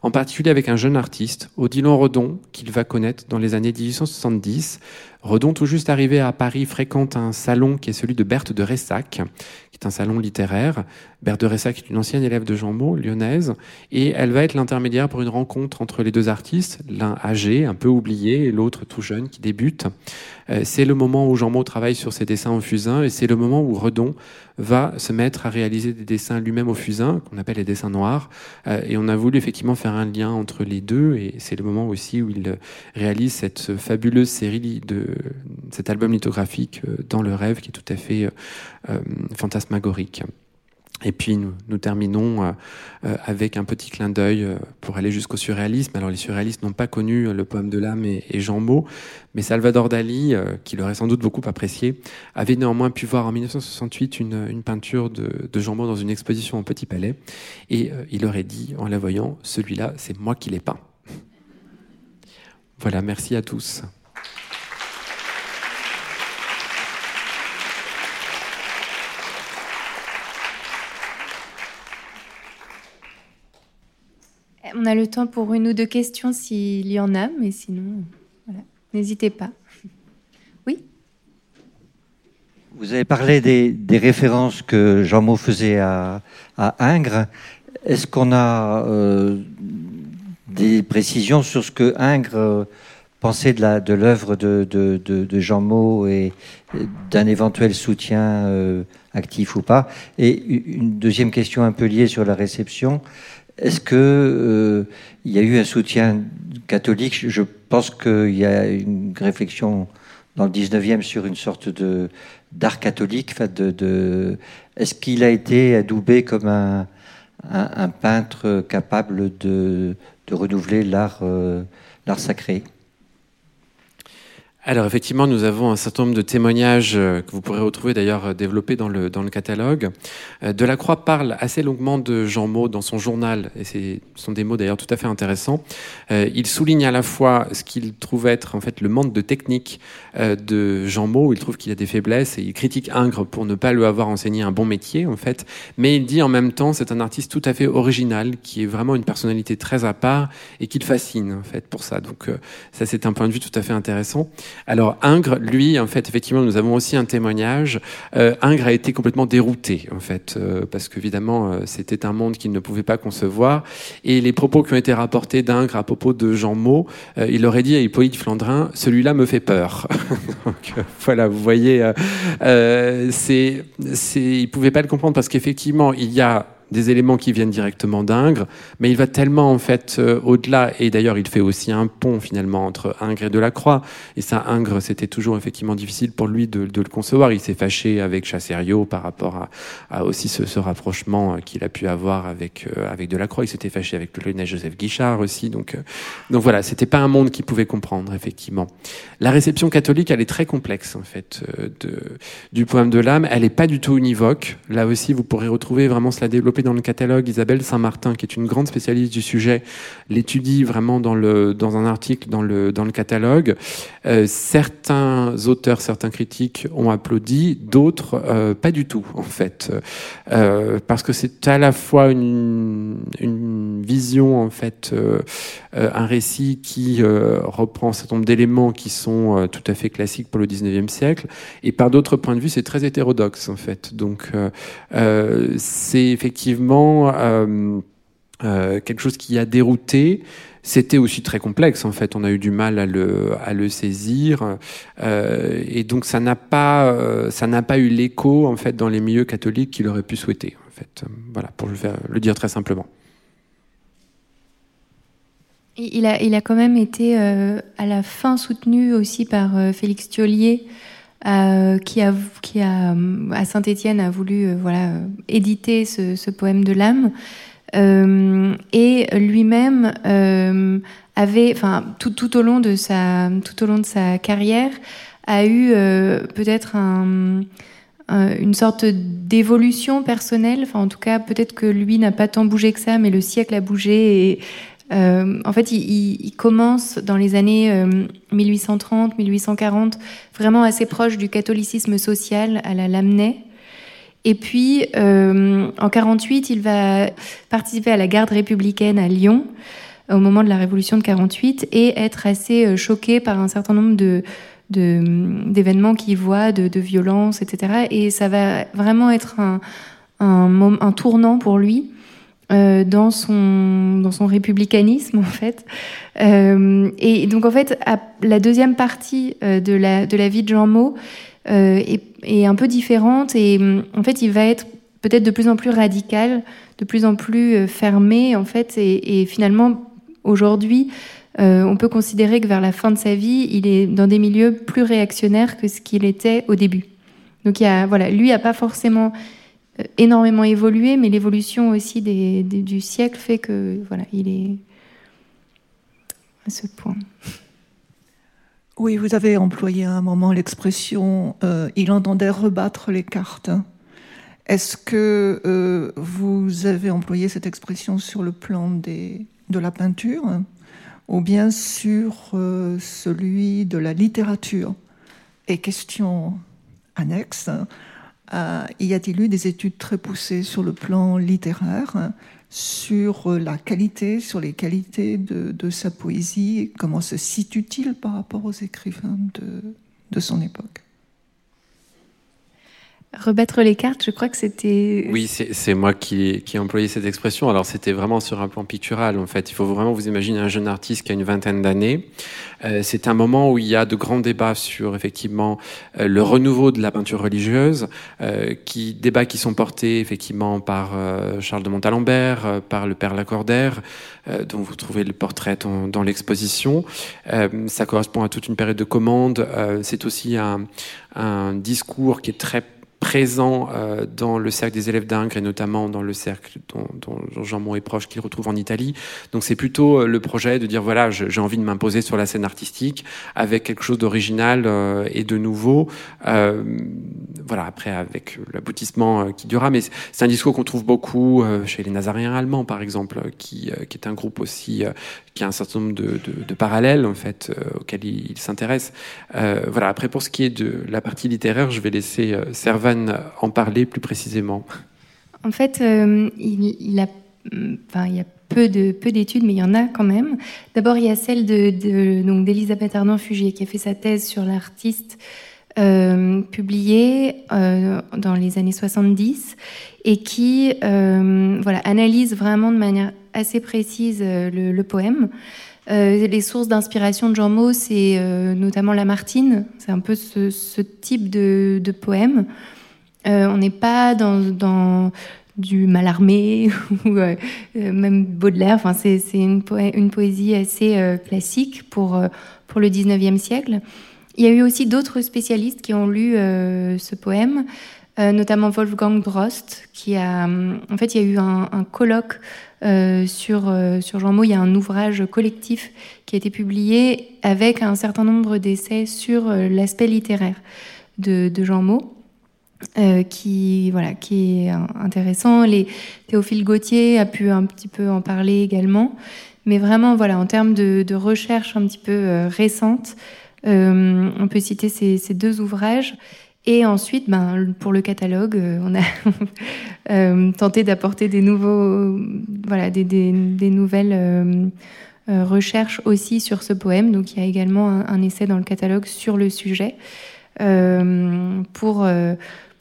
en particulier avec un jeune artiste, Odilon Redon, qu'il va connaître dans les années 1870. Redon, tout juste arrivé à Paris, fréquente un salon qui est celui de Berthe de Ressac, qui est un salon littéraire. Berthe de Ressac est une ancienne élève de Jean Maud, lyonnaise, et elle va être l'intermédiaire pour une rencontre entre les deux artistes, l'un âgé, un peu oublié, et l'autre tout jeune, qui débute. Euh, c'est le moment où Jean Maud travaille sur ses dessins au fusain, et c'est le moment où Redon va se mettre à réaliser des dessins lui-même au fusain, qu'on appelle les dessins noirs. Euh, et on a voulu effectivement faire un lien entre les deux, et c'est le moment aussi où il réalise cette fabuleuse série de cet album lithographique euh, dans le rêve, qui est tout à fait euh, fantasmagorique. Et puis nous, terminons euh, euh, avec un petit clin d'œil euh, pour aller jusqu'au surréalisme. Alors les surréalistes n'ont pas connu le poème de l'âme et, et, Jean mais Salvador Dali, qui l'aurait sans doute beaucoup apprécié, avait néanmoins pu voir en 1968 une, peinture de, de, Jean dans une exposition au Petit Palais, et il aurait dit en la voyant, celui-là, c'est moi qui l'ai peint. Voilà, merci à tous.
On a le temps pour une ou deux questions s'il y en a, mais sinon, voilà. n'hésitez pas. Oui?
Vous avez parlé des, références que Jean Maud faisait à, à Ingres. Est-ce qu'on a euh, des précisions sur ce que Ingres euh, pensait de l'œuvre de, Jean Maud et d'un éventuel soutien euh, actif ou pas? Et une deuxième question un peu liée sur la réception. Est-ce que euh, y a eu un soutien catholique? Je pense qu'il y a une réflexion dans le 19e sur une sorte d'art catholique. De, de... Est-ce qu'il a été adoubé comme un, peintre capable de, renouveler l'art euh, l'art sacré?
Alors effectivement, nous avons un certain nombre de témoignages euh, que vous pourrez retrouver d'ailleurs euh, développés dans le, dans le catalogue. Euh, Delacroix parle assez longuement de Jean Maud dans son journal, et ce sont des mots d'ailleurs tout à fait intéressants. il souligne à la fois ce qu'il trouve être en fait le manque de technique de Jean Maud, il trouve qu'il a des faiblesses, et il critique Ingres pour ne pas lui avoir enseigné un bon métier en fait, mais il dit en même temps c'est un artiste tout à fait original, qui est vraiment une personnalité très à part, et qu'il fascine en fait pour ça. Donc ça c'est un point de vue tout à fait intéressant. Alors Ingres, lui, en fait, effectivement, nous avons aussi un témoignage. Euh, Ingres a été complètement dérouté, en fait, euh, parce qu'évidemment, euh, c'était un monde qu'il ne pouvait pas concevoir. Et les propos qui ont été rapportés d'Ingres à propos de Jean Maud, il aurait dit à Hippolyte Flandrin, celui-là me fait peur. Donc voilà, vous voyez, c'est, c'est, il pouvait pas le comprendre parce qu'effectivement, il y a des éléments qui viennent directement d'Ingres, mais il va tellement en fait euh, au-delà, et d'ailleurs il fait aussi un pont finalement entre Ingres et Delacroix, et ça Ingres c'était toujours effectivement difficile pour lui de, le concevoir, il s'est fâché avec Chassériau par rapport à, aussi ce, rapprochement euh, qu'il a pu avoir avec, euh, avec Delacroix, il s'était fâché avec le Lyonnais Joseph Guichard aussi, donc, donc voilà, c'était pas un monde qu'il pouvait comprendre effectivement. La réception catholique elle est très complexe en fait de, du poème de l'âme, elle est pas du tout univoque, là aussi vous pourrez retrouver vraiment cela dans le catalogue. Isabelle Saint-Martin, qui est une grande spécialiste du sujet, l'étudie vraiment dans, le, dans un article dans le, dans le catalogue. Euh, certains auteurs, certains critiques ont applaudi, d'autres euh, pas du tout, en fait. Euh, parce que c'est à la fois une, une vision, en fait, un récit qui reprend un certain nombre d'éléments qui sont tout à fait classiques pour le 19e siècle, et par d'autres points de vue, c'est très hétérodoxe, en fait. Donc, c'est effectivement euh, euh, quelque chose qui a dérouté. C'était aussi très complexe, en fait. On a eu du mal à le, à le saisir. Euh, et donc, ça n'a pas, ça n'a pas eu l'écho, en fait, dans les milieux catholiques qu'il aurait pu souhaiter, en fait. Voilà, pour le, dire très simplement.
Il a, il a quand même été à la fin soutenu aussi par Félix Thiollier, euh, qui, a, qui a, à Saint-Étienne a voulu euh, voilà, éditer ce, ce, poème de l'âme. Euh, et lui-même euh, avait, enfin, tout, tout, au long de sa, tout au long de sa carrière, a eu peut-être un, une sorte d'évolution personnelle. Enfin, en tout cas, peut-être que lui n'a pas tant bougé que ça, mais le siècle a bougé et euh, en fait, il, commence dans les années 1830, euh, 1840, vraiment assez proche du catholicisme social à la Lamennais. Et puis, euh, en 48, il va participer à la garde républicaine à Lyon au moment de la Révolution de 48 et être assez choqué par un certain nombre d'événements qu'il voit, de, de violences, etc. Et ça va vraiment être un tournant pour lui. Euh, dans son républicanisme en fait. Euh, et donc en fait, la deuxième partie euh, de la vie de Jean Maud est, un peu différente et en fait, il va être peut-être de plus en plus radical, de plus en plus fermé en fait, et, finalement aujourd'hui. on peut considérer que vers la fin de sa vie, il est dans des milieux plus réactionnaires que ce qu'il était au début. Donc il a, voilà, lui n'a pas forcément énormément évolué, mais l'évolution aussi du siècle fait que voilà, il est à ce point.
Oui, vous avez employé à un moment l'expression euh, il entendait rebattre les cartes. Est-ce que euh, vous avez employé cette expression sur le plan des, de la peinture ou bien sur celui de la littérature? Et question annexe, euh, y a-t-il eu des études très poussées sur le plan littéraire, sur la qualité, sur les qualités de, sa poésie? Comment se situe-t-il par rapport aux écrivains de son époque?
Rebattre les cartes, je crois que c'était.
Oui, c'est moi qui, qui ai employé cette expression. Alors, c'était vraiment sur un plan pictural, en fait. Il faut vraiment vous imaginer un jeune artiste qui a une vingtaine d'années. Euh, c'est un moment où il y a de grands débats sur, effectivement, euh, le renouveau de la peinture religieuse, euh, qui, débats qui sont portés, effectivement, par Charles de Montalembert, par le père Lacordaire, dont vous trouvez le portrait dans, dans l'exposition. ça correspond à toute une période de commande. c'est aussi un, un discours qui est très présent dans le cercle des élèves d'Ingres et notamment dans le cercle dont, dont Jean Mont est proche, qu'il retrouve en Italie. Donc c'est plutôt le projet de dire voilà, j'ai envie de m'imposer sur la scène artistique avec quelque chose d'original et de nouveau. voilà, après avec l'aboutissement qui durera, mais c'est un discours qu'on trouve beaucoup chez les Nazaréens allemands, par exemple, qui, qui est un groupe aussi qui a un certain nombre de, parallèles en fait auxquels il, s'intéresse. voilà. Après, pour ce qui est de la partie littéraire, je vais laisser Servan en parler plus précisément.
En fait, il, il, a, enfin, il y a peu de peu d'études, mais il y en a quand même. D'abord, il y a celle de, donc d'Elisabeth Arnaud-Fugier qui a fait sa thèse sur l'artiste euh, publiée euh, dans les années 70 et qui euh, voilà analyse vraiment de manière assez précise le, le, poème. les sources d'inspiration de Jean Maud, c'est notamment Lamartine. C'est un peu ce, type de, poème. on n'est pas dans, du Mallarmé ou euh, euh, même Baudelaire. Enfin, c'est une, poésie assez euh, classique pour, pour le 19e siècle. Il y a eu aussi d'autres spécialistes qui ont lu ce poème, notamment Wolfgang Drost, qui a. En fait, il y a eu un colloque sur, sur Jean Maud. Il y a un ouvrage collectif qui a été publié avec un certain nombre d'essais sur l'aspect littéraire de, Jean. Euh, qui voilà qui est intéressant. Théophile Gauthier a pu un petit peu en parler également, mais vraiment voilà en termes de, recherche un petit peu euh, récente, euh, on peut citer ces, ces, deux ouvrages. Et ensuite, ben, pour le catalogue, euh, on a tenté d'apporter des nouveaux, voilà, des, des, des nouvelles recherches aussi sur ce poème. Donc, il y a également un, un essai dans le catalogue sur le sujet pour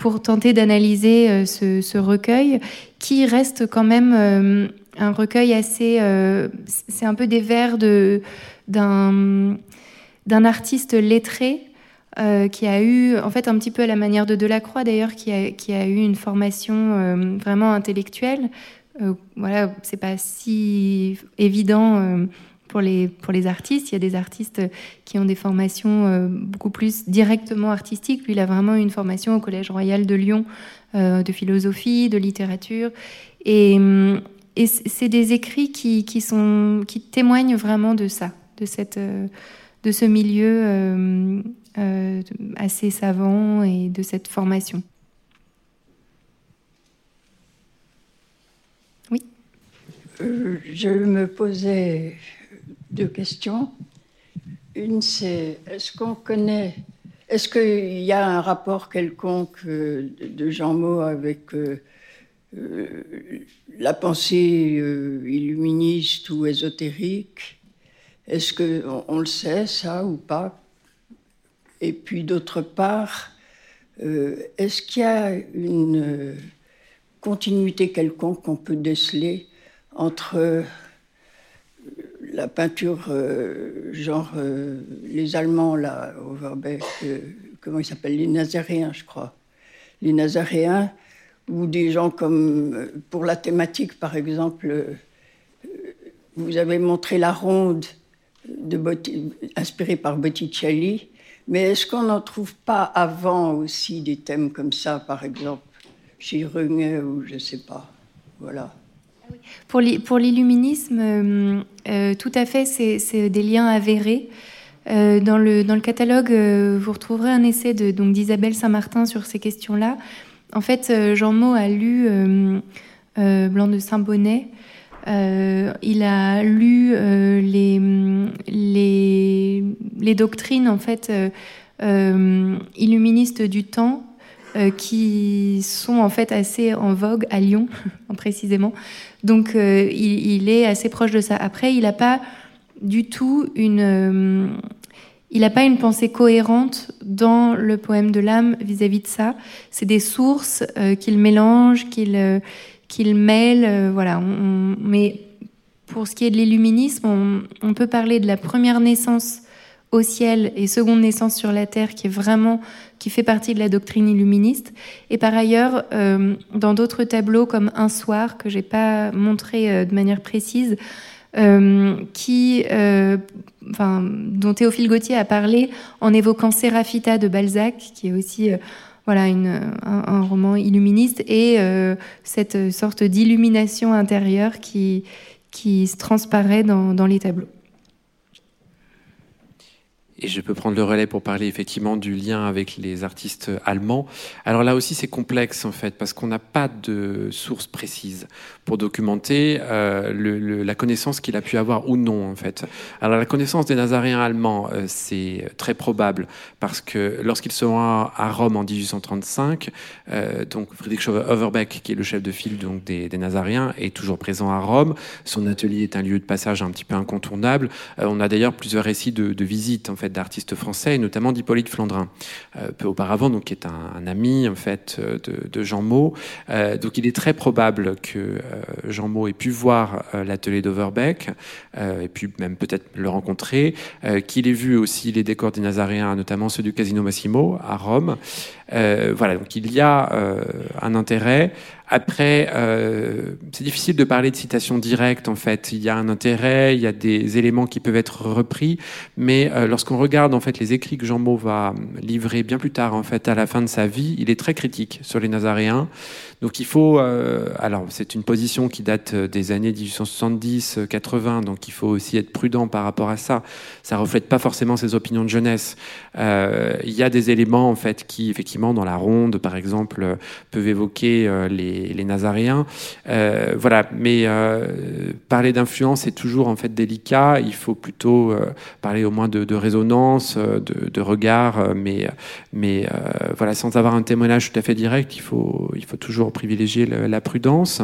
pour tenter d'analyser euh, ce, recueil, qui reste quand même euh, un recueil assez... Euh, c'est un peu des vers d'un artiste lettré qui a eu, en fait, un petit peu à la manière de Delacroix d'ailleurs, qui a, qui a eu une formation vraiment intellectuelle. voilà, c'est pas si évident pour les, pour les artistes. Il y a des artistes qui ont des formations euh, beaucoup plus directement artistiques. Lui, il a vraiment eu une formation au Collège Royal de Lyon euh, de philosophie, de littérature. Et, et c'est des écrits qui, qui, sont, qui témoignent vraiment de ça, de, cette, euh, de ce milieu assez savant et de cette formation. Oui.
je me posais deux questions. Une, c'est est-ce qu'on connaît, est-ce qu'il y a un rapport quelconque euh, de Jean Maud avec euh, euh, la pensée illuministe ou ésotérique? Est-ce qu'on on le sait, ça, ou pas? Et puis, d'autre part, est-ce qu'il y a une continuité quelconque qu'on peut déceler entre la peinture, euh, genre euh, les Allemands, là, Overbeck, euh, comment ils s'appellent Les Nazaréens, je crois. Les Nazaréens, ou des gens comme, pour la thématique, par exemple, vous avez montré la ronde de inspirée par Botticelli, mais est-ce qu'on n'en trouve pas avant aussi des thèmes comme ça, par exemple, chez Runge ou je ne sais pas Voilà.
Pour l'illuminisme, euh, euh, tout à fait, c'est des liens avérés. Euh, dans, le, dans le catalogue, vous retrouverez un essai d'Isabelle Saint-Martin sur ces questions-là. En fait, Jean Maud a lu Blanc de Saint-Bonnet. il a lu les, les, doctrines en fait illuministes du temps qui sont en fait assez en vogue à Lyon précisément. Donc euh, il, est assez proche de ça. Après, il n'a pas du tout une... Euh, il n'a pas une pensée cohérente dans le poème de l'âme vis-à-vis de ça. C'est des sources euh, qu'il mélange, qu'il qu'il mêle. voilà. mais pour ce qui est de l'illuminisme, on, peut parler de la première naissance au ciel et seconde naissance sur la terre, qui est vraiment qui fait partie de la doctrine illuministe. Et par ailleurs, euh, dans d'autres tableaux comme Un soir, que j'ai pas montré euh, de manière précise, euh, qui, enfin, dont Théophile Gautier a parlé en évoquant Séraphita de Balzac, qui est aussi voilà un, roman illuministe et cette sorte d'illumination intérieure qui, qui se transparaît dans les tableaux.
Et je peux prendre le relais pour parler effectivement du lien avec les artistes allemands. Alors là aussi, c'est complexe en fait, parce qu'on n'a pas de source précise pour documenter euh, le, la connaissance qu'il a pu avoir ou non en fait. Alors la connaissance des Nazaréens allemands, euh, c'est très probable, parce que lorsqu'ils sont à, Rome en 1835, euh, donc Friedrich Overbeck, qui est le chef de file donc des, des Nazaréens, est toujours présent à Rome. Son atelier est un lieu de passage un petit peu incontournable. Euh, on a d'ailleurs plusieurs récits de, de visites en fait d'artistes français, et notamment d'Hippolyte Flandrin, euh, peu auparavant, donc qui est un, ami en fait euh, de, Jean Maud. Euh, donc il est très probable que Jean Maud ait pu voir l'atelier d'Overbeck, et puis même peut-être le rencontrer, qu'il ait vu aussi les décors des Nazaréens, notamment ceux du Casino Massimo à Rome. Voilà, donc il y a un intérêt. Après, euh, c'est difficile de parler de citation directe, en fait. Il y a un intérêt, il y a des éléments qui peuvent être repris, mais euh, lorsqu'on regarde en fait les écrits que Jean Maud va livrer bien plus tard, en fait, à la fin de sa vie, il est très critique sur les Nazaréens. Donc il faut, euh, alors c'est une position qui date des années 1870-80, donc il faut aussi être prudent par rapport à ça. Ça reflète pas forcément ses opinions de jeunesse. Euh, il y a des éléments en fait qui, effectivement, dans la ronde, par exemple, peuvent évoquer euh, les, les Nazaréens. Euh, voilà, mais euh, parler d'influence est toujours en fait délicat. Il faut plutôt parler au moins de, de résonance, de, de regard, mais mais voilà, sans avoir un témoignage tout à fait direct, il faut il faut toujours privilégier la prudence.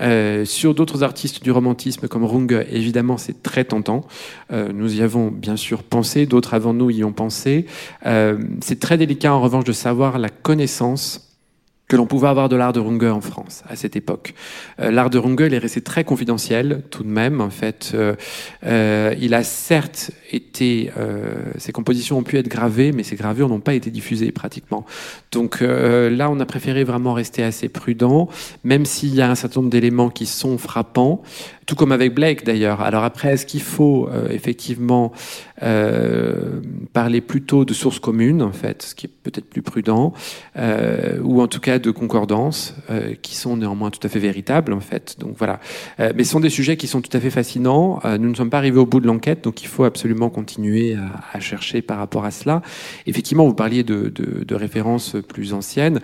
Euh, sur d'autres artistes du romantisme comme Runge, évidemment, c'est très tentant. Euh, nous y avons bien sûr pensé, d'autres avant nous y ont pensé. Euh, c'est très délicat en revanche de savoir la connaissance que l'on pouvait avoir de l'art de Runge en France à cette époque. Euh, l'art de Runge, il est resté très confidentiel tout de même. En fait, euh, euh, il a certes été, ses compositions ont pu être gravées, mais ces gravures n'ont pas été diffusées pratiquement. Donc là, on a préféré vraiment rester assez prudent, même s'il y a un certain nombre d'éléments qui sont frappants tout comme avec Blake d'ailleurs. Alors après, est-ce qu'il faut euh, effectivement euh, parler plutôt de sources communes, en fait, ce qui est peut-être plus prudent, euh, ou en tout cas de concordances, euh, qui sont néanmoins tout à fait véritables, en fait. Donc voilà. Euh, mais ce sont des sujets qui sont tout à fait fascinants. nous ne sommes pas arrivés au bout de l'enquête, donc il faut absolument continuer à, à, chercher par rapport à cela. Effectivement, vous parliez de, de, de références plus anciennes.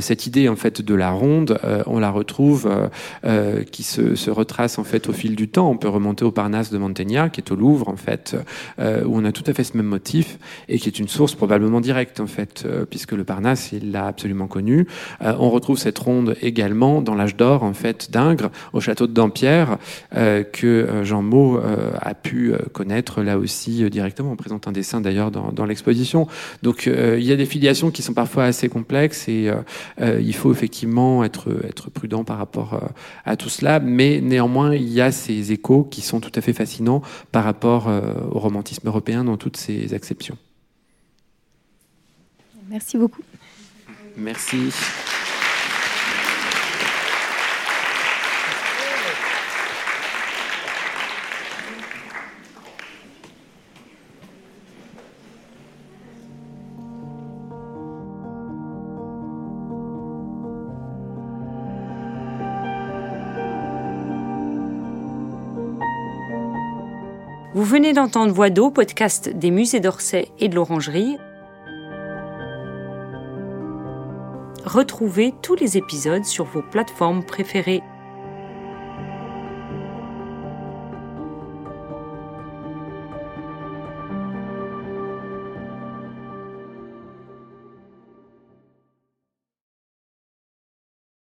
cette idée, en fait, de la ronde, on la retrouve, qui se, se retrace en fait au fil du temps, on peut remonter au Parnasse de Mantegna, qui est au Louvre, en fait, euh, où on a tout à fait ce même motif, et qui est une source probablement directe, en fait, euh, puisque le Parnasse, il l'a absolument connu. Euh, on retrouve cette ronde également dans l'âge d'or, en fait, d'Ingres, au château de Dampierre, que Jean Maud a pu connaître, là aussi, directement. On présente un dessin, d'ailleurs, dans, dans l'exposition. Donc, il y a des filiations qui sont parfois assez complexes, et il faut effectivement être, être prudent par rapport à tout cela, mais néanmoins, il y a ces échos qui sont tout à fait fascinants par rapport euh, au romantisme européen dans toutes ses acceptions.
Merci beaucoup.
Merci.
Venez d'entendre Voix d'eau, podcast des musées d'Orsay et de l'Orangerie. Retrouvez tous les épisodes sur vos plateformes préférées.